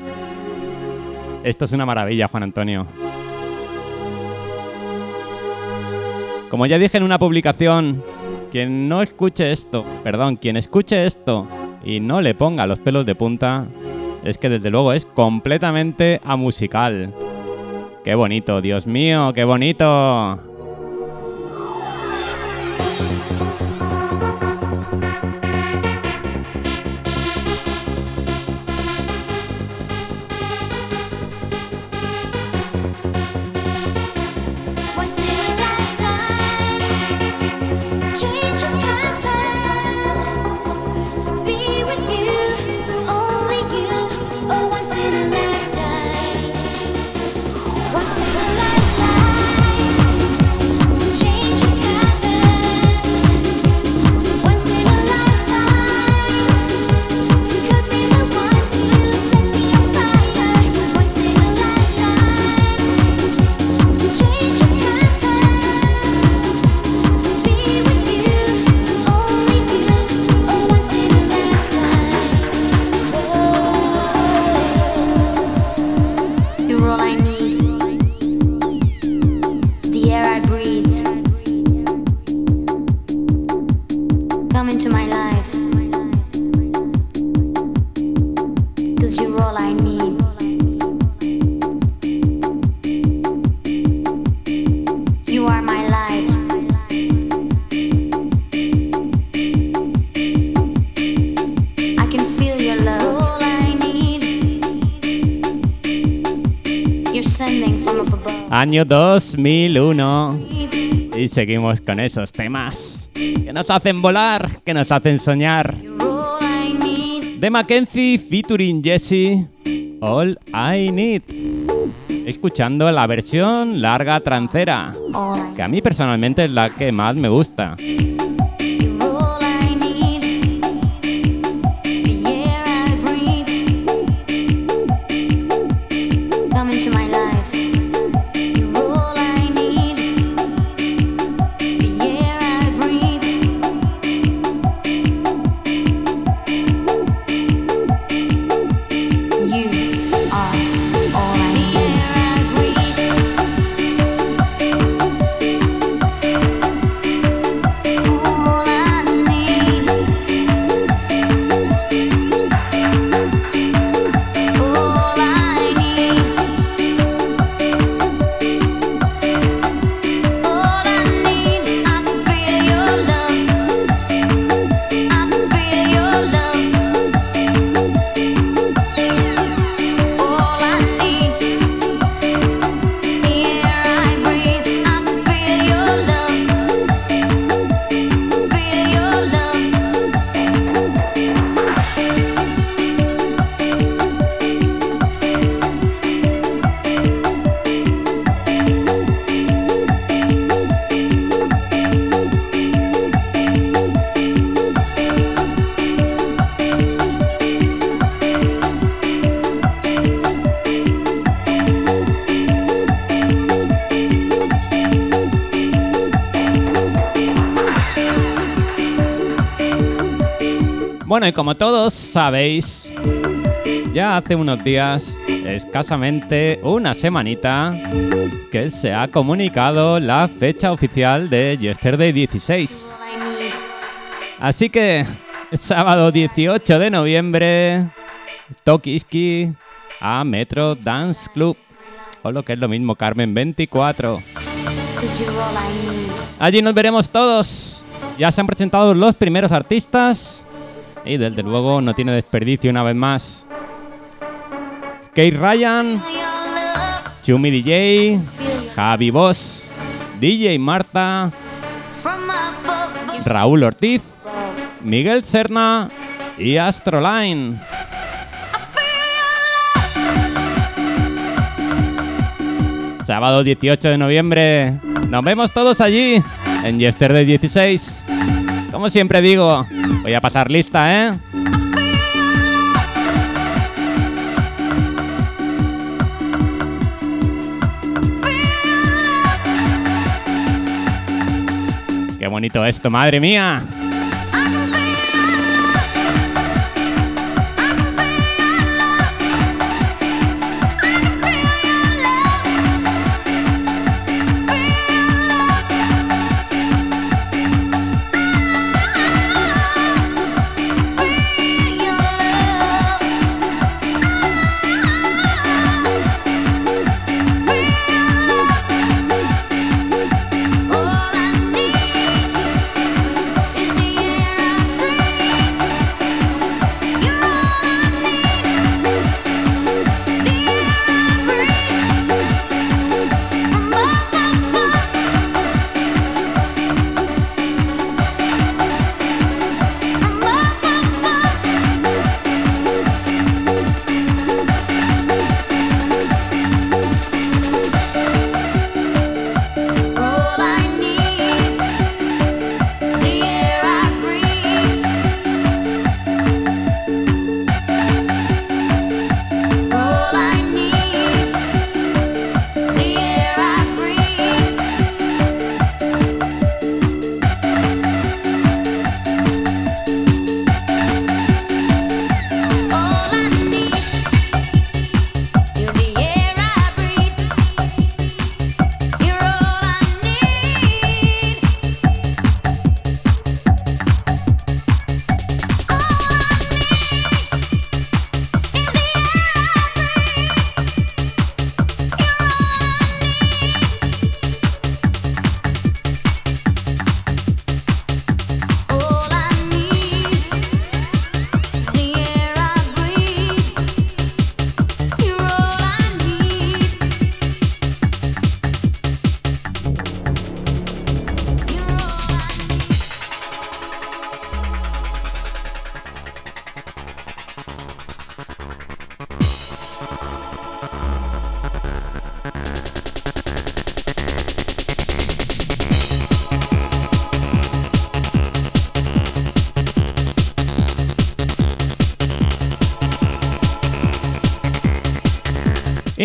Esto es una maravilla, Juan Antonio. Como ya dije en una publicación, quien no escuche esto, perdón, quien escuche esto y no le ponga los pelos de punta, es que desde luego es completamente amusical. Qué bonito, Dios mío, qué bonito. Año 2001. Y seguimos con esos temas que nos hacen volar, que nos hacen soñar. De Mackenzie featuring Jesse, All I Need. Escuchando la versión larga trancera, que a mí personalmente es la que más me gusta. Sabéis, ya hace unos días, escasamente una semanita, que se ha comunicado la fecha oficial de Yesterday 16. Así que, sábado 18 de noviembre, Tokiski a Metro Dance Club. O lo que es lo mismo, Carmen 24. Allí nos veremos todos. Ya se han presentado los primeros artistas. Y desde luego no tiene desperdicio una vez más. Kate Ryan, Chumi DJ, Javi Boss, DJ Marta, Raúl Ortiz, Miguel Serna y Astroline. Sábado 18 de noviembre. Nos vemos todos allí en Yesterday 16. Como siempre digo, voy a pasar lista, ¿eh? Qué bonito esto, madre mía.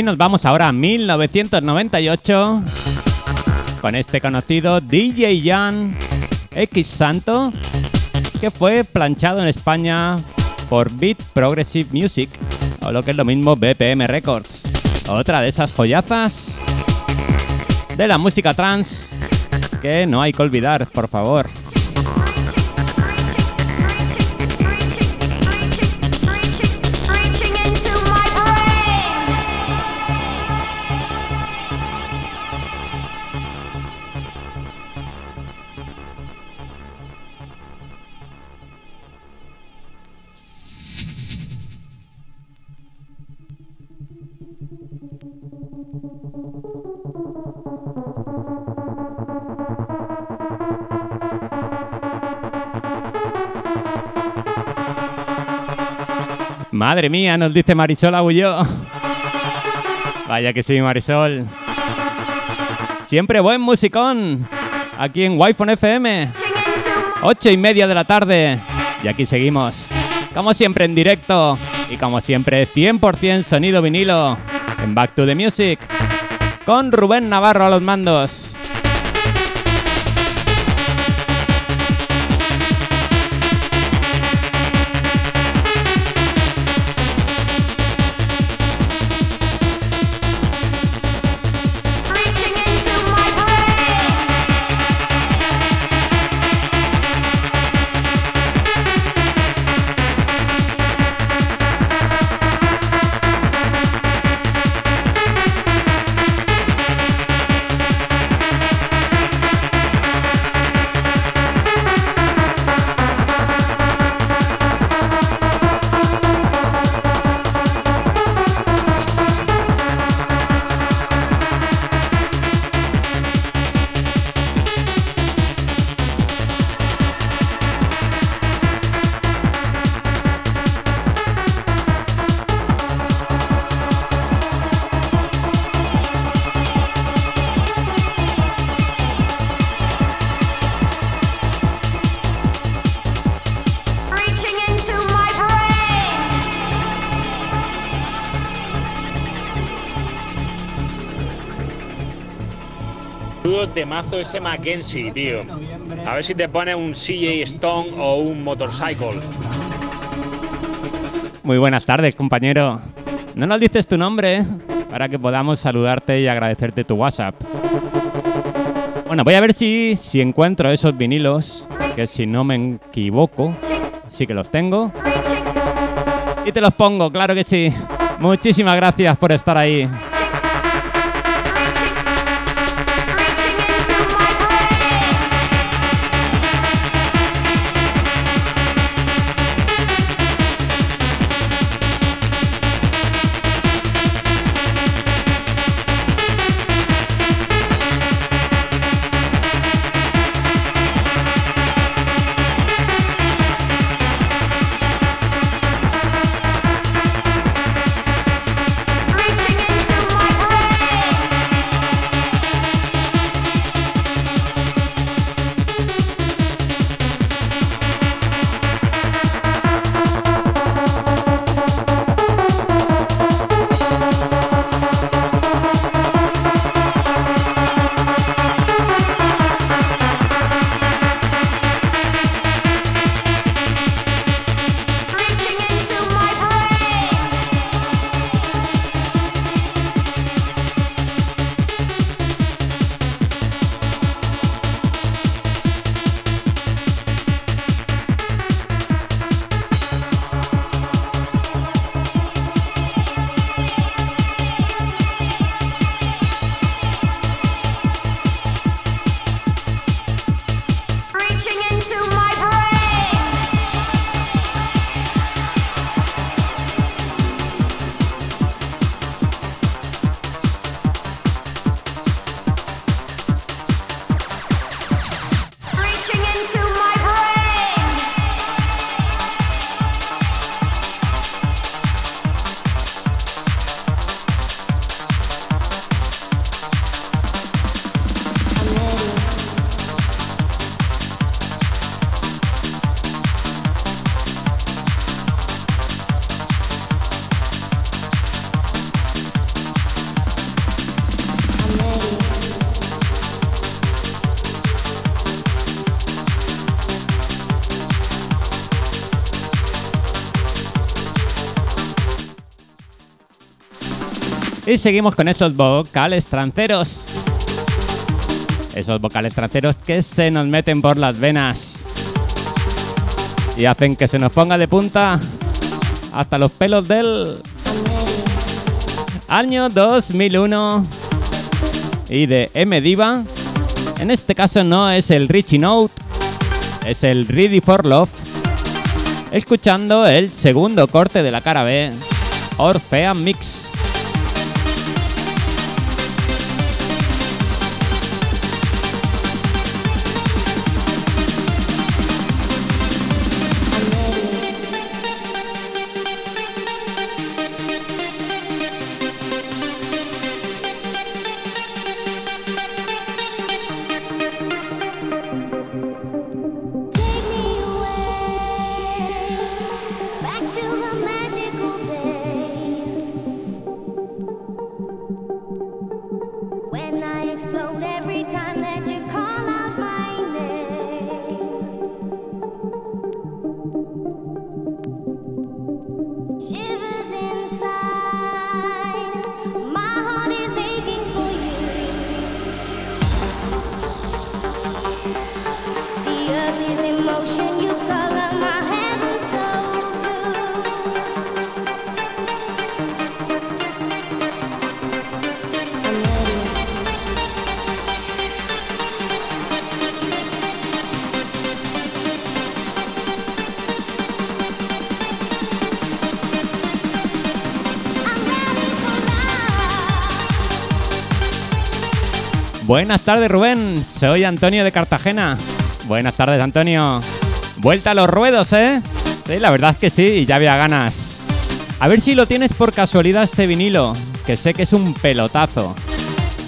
Nos vamos ahora a 1998 con este conocido DJ Jan X Santo que fue planchado en España por Beat Progressive Music o lo que es lo mismo BPM Records. Otra de esas joyazas de la música trans que no hay que olvidar, por favor. Madre mía, nos dice Marisol Agulló. Vaya que sí, Marisol. Siempre buen musicón. Aquí en Wi-Fi FM. Ocho y media de la tarde. Y aquí seguimos. Como siempre en directo. Y como siempre 100% sonido vinilo. En Back to the Music. Con Rubén Navarro a los mandos. Temazo ese Mackenzie, tío. A ver si te pone un CJ Stone o un Motorcycle. Muy buenas tardes, compañero. No nos dices tu nombre ¿eh? para que podamos saludarte y agradecerte tu WhatsApp. Bueno, voy a ver si, si encuentro esos vinilos, que si no me equivoco, sí que los tengo. Y te los pongo, claro que sí. Muchísimas gracias por estar ahí. Y seguimos con esos vocales tranceros. Esos vocales tranceros que se nos meten por las venas. Y hacen que se nos ponga de punta hasta los pelos del año 2001 y de M Diva. En este caso no es el Richie Note, es el Ready for Love. Escuchando el segundo corte de la cara B, Orphean Mix. Buenas tardes, Rubén. Soy Antonio de Cartagena. Buenas tardes, Antonio. Vuelta a los ruedos, ¿eh? Sí, la verdad es que sí, ya había ganas. A ver si lo tienes por casualidad este vinilo, que sé que es un pelotazo.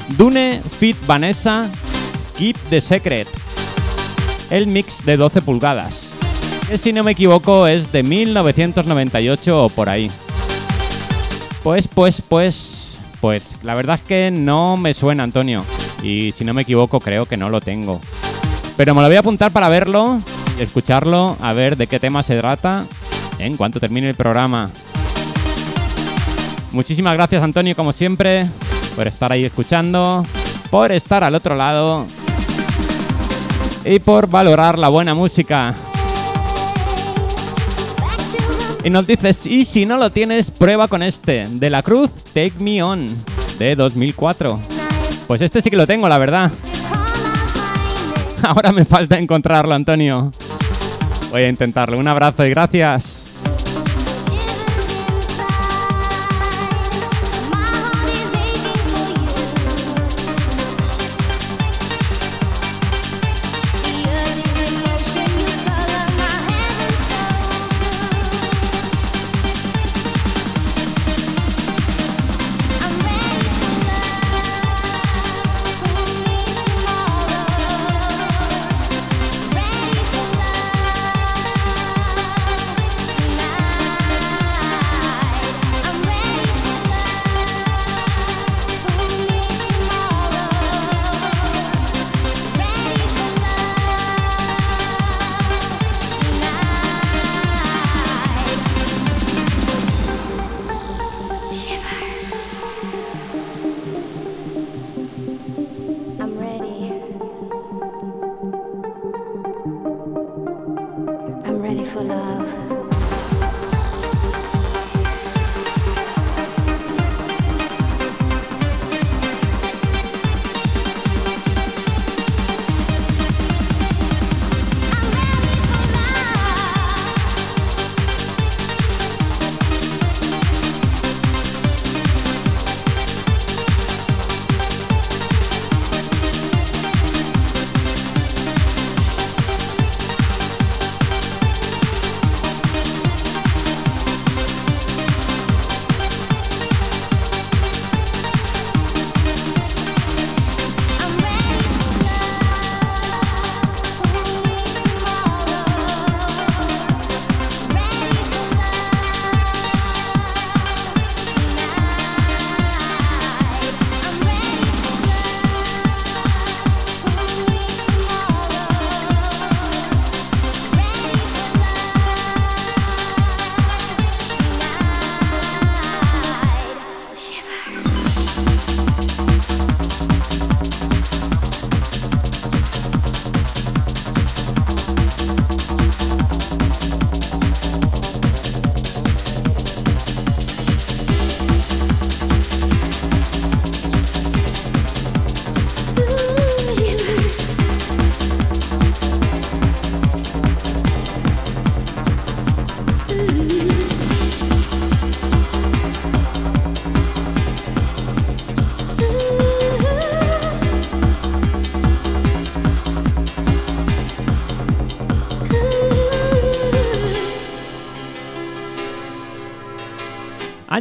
Dune Fit Vanessa Keep the Secret. El mix de 12 pulgadas. Que si no me equivoco es de 1998 o por ahí. Pues, pues, pues, pues, la verdad es que no me suena, Antonio. Y si no me equivoco, creo que no lo tengo. Pero me lo voy a apuntar para verlo, escucharlo, a ver de qué tema se trata en cuanto termine el programa. Muchísimas gracias Antonio, como siempre, por estar ahí escuchando, por estar al otro lado y por valorar la buena música. Y nos dices, y si no lo tienes, prueba con este, de la Cruz, Take Me On, de 2004. Pues este sí que lo tengo, la verdad. Ahora me falta encontrarlo, Antonio. Voy a intentarlo. Un abrazo y gracias.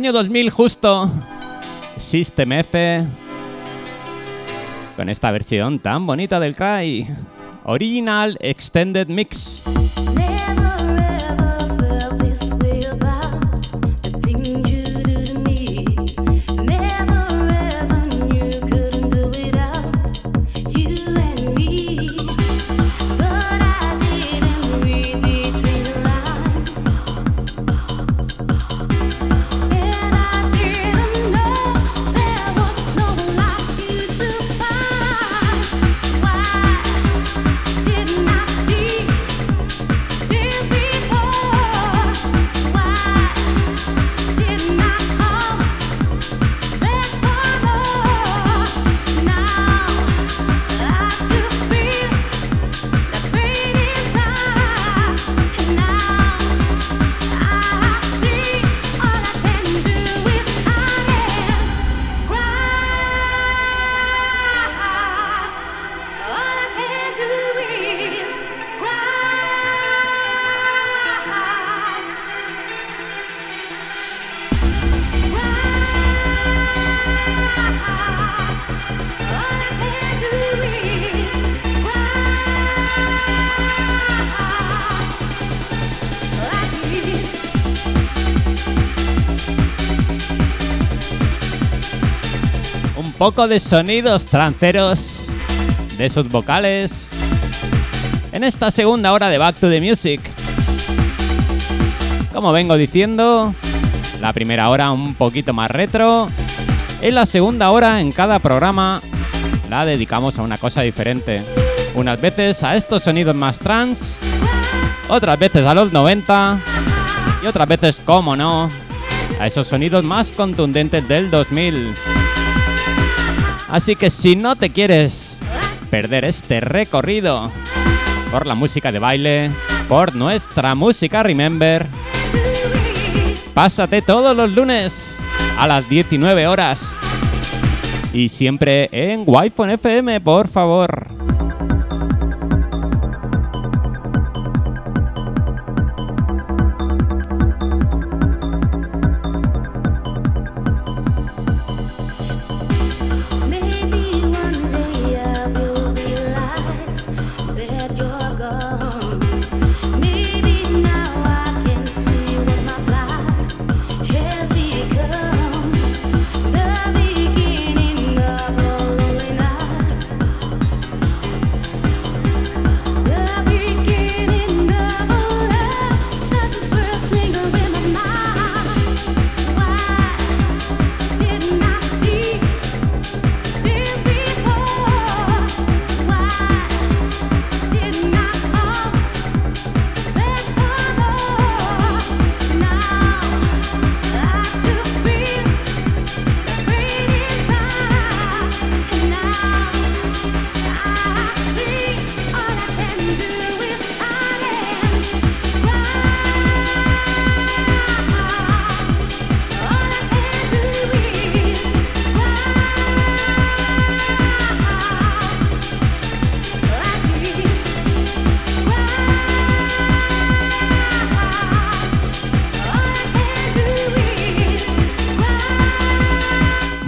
Año 2000 justo. System F. Con esta versión tan bonita del Cry. Original Extended Mix. Poco de sonidos tranceros de sus vocales en esta segunda hora de Back to the Music. Como vengo diciendo, la primera hora un poquito más retro y la segunda hora en cada programa la dedicamos a una cosa diferente. Unas veces a estos sonidos más trans, otras veces a los 90 y otras veces, como no, a esos sonidos más contundentes del 2000. Así que si no te quieres perder este recorrido por la música de baile, por nuestra música Remember, pásate todos los lunes a las 19 horas. Y siempre en Wi-Fi FM, por favor.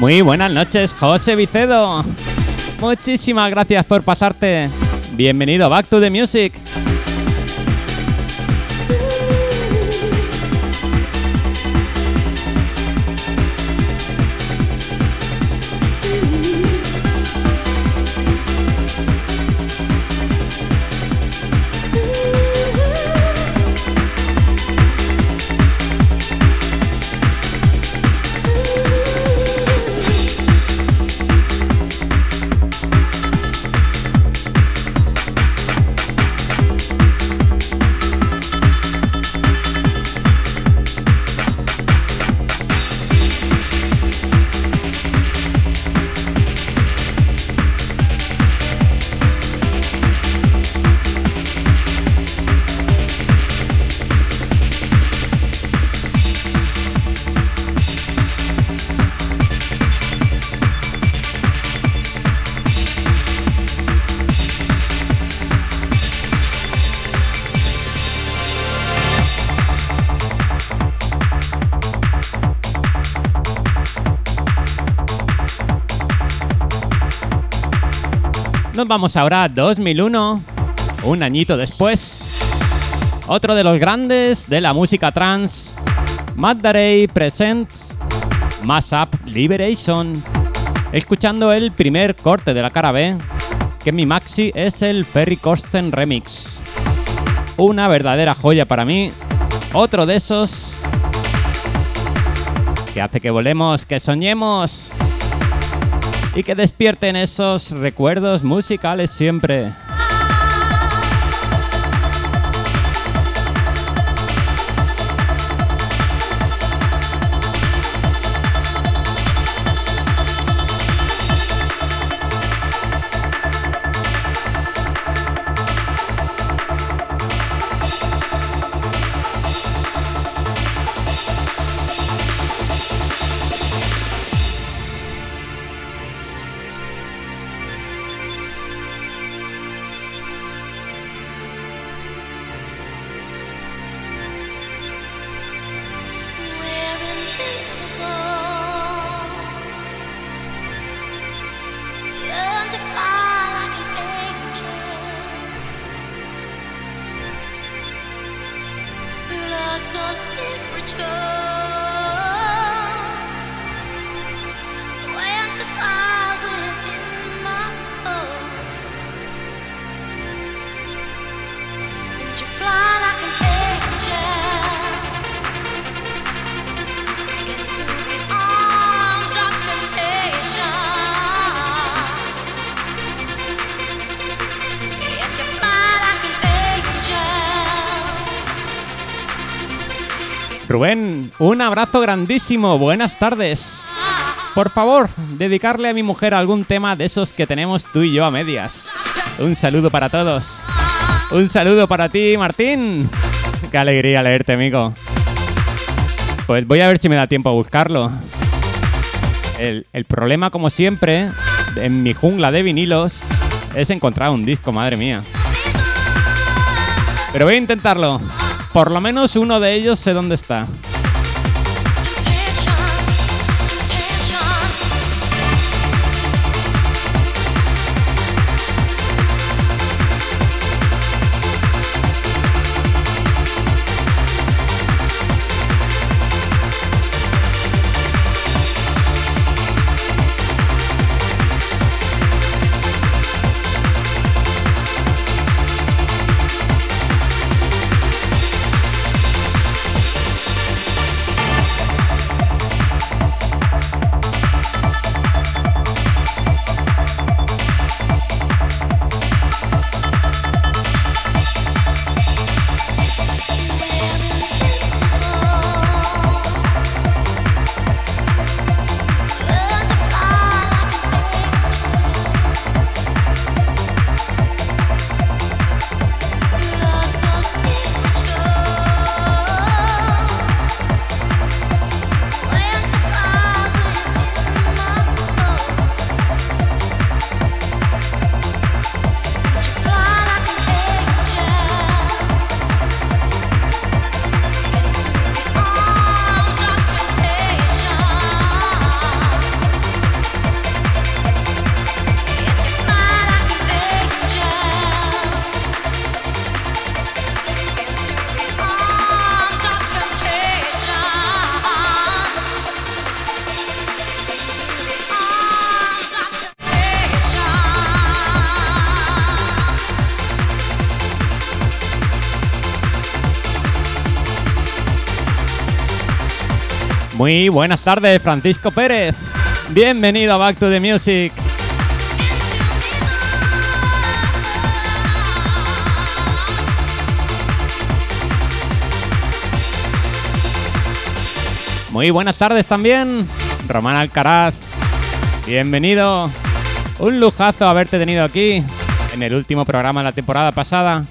Muy buenas noches, José Vicedo. Muchísimas gracias por pasarte. Bienvenido a Back to the Music. Vamos ahora a 2001, un añito después. Otro de los grandes de la música trans, Matt Darey presents Mass Up Liberation. Escuchando el primer corte de la cara B, que mi maxi es el Ferry Corsten Remix. Una verdadera joya para mí. Otro de esos que hace que volemos, que soñemos y que despierten esos recuerdos musicales siempre. Rubén, un abrazo grandísimo. Buenas tardes. Por favor, dedicarle a mi mujer algún tema de esos que tenemos tú y yo a medias. Un saludo para todos. Un saludo para ti, Martín. Qué alegría leerte, amigo. Pues voy a ver si me da tiempo a buscarlo. El, el problema, como siempre, en mi jungla de vinilos, es encontrar un disco, madre mía. Pero voy a intentarlo. Por lo menos uno de ellos sé dónde está. Muy buenas tardes, Francisco Pérez. Bienvenido a Back to the Music. Muy buenas tardes también, Román Alcaraz. Bienvenido. Un lujazo haberte tenido aquí en el último programa de la temporada pasada.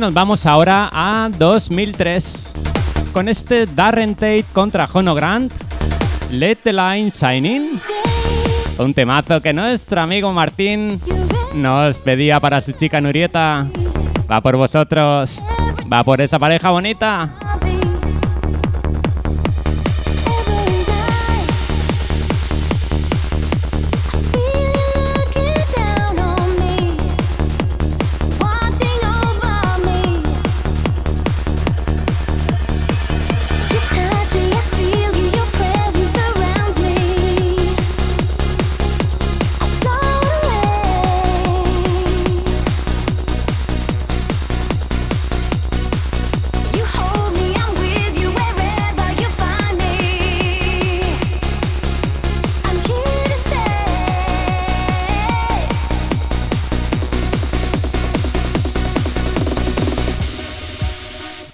Nos vamos ahora a 2003 con este Darren Tate contra Jono Grant, Let the Line Shine In. Un temazo que nuestro amigo Martín nos pedía para su chica Nurieta. Va por vosotros, va por esa pareja bonita.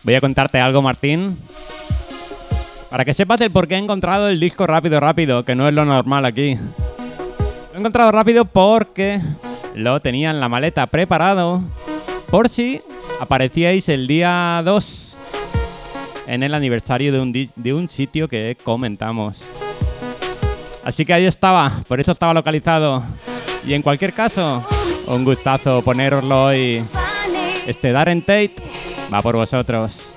Voy a contarte algo, Martín. Para que sepas el por qué he encontrado el disco rápido, rápido, que no es lo normal aquí. Lo he encontrado rápido porque lo tenía en la maleta preparado por si aparecíais el día 2 en el aniversario de un, sitio que comentamos. Así que ahí estaba, por eso estaba localizado. Y en cualquier caso, un gustazo poneroslo hoy. Este Darren Tate va por vosotros.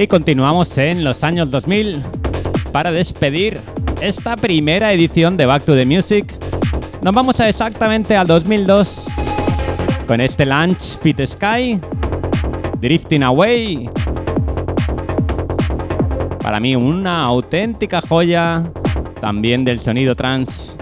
Y continuamos en los años 2000 para despedir esta primera edición de Back to the Music. Nos vamos a exactamente al 2002 con este Lunch Fit Sky, Drifting Away. Para mí una auténtica joya también del sonido trance.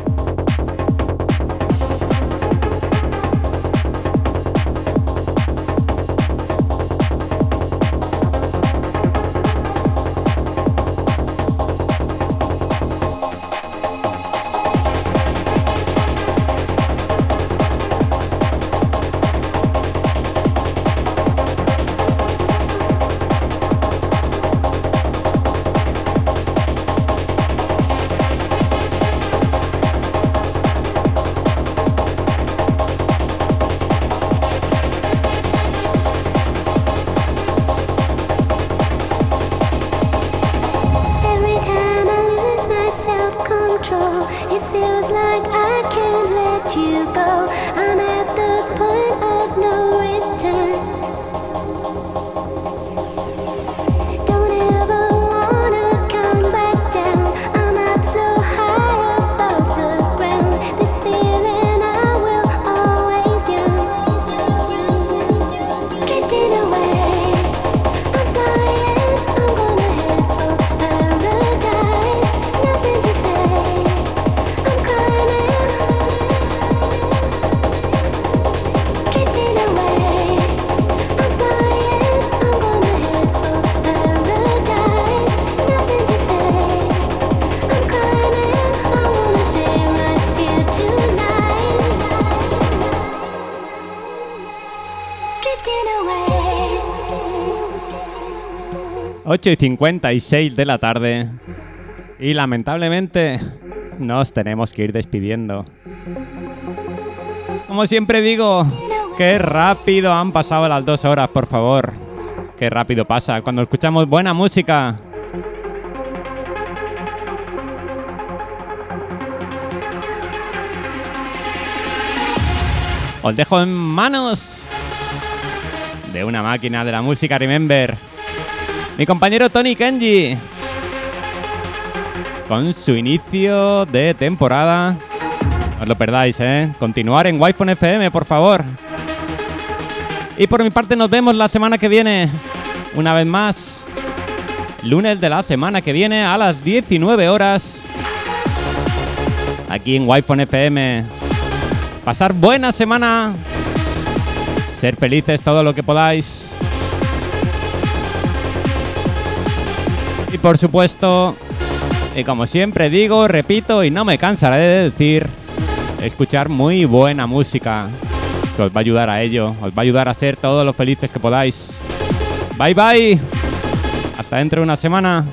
8 y 56 de la tarde. Y lamentablemente nos tenemos que ir despidiendo. Como siempre digo, qué rápido han pasado las dos horas, por favor. Qué rápido pasa cuando escuchamos buena música. Os dejo en manos de una máquina de la música, remember. Mi compañero Tony Kenji. Con su inicio de temporada. No os lo perdáis, ¿eh? Continuar en Wi-Fi FM, por favor. Y por mi parte nos vemos la semana que viene. Una vez más. Lunes de la semana que viene a las 19 horas. Aquí en Wi-Fi FM. Pasar buena semana. Ser felices todo lo que podáis. Y por supuesto, y como siempre digo, repito y no me cansaré de decir, escuchar muy buena música. Que os va a ayudar a ello, os va a ayudar a ser todos los felices que podáis. Bye bye. Hasta dentro de una semana.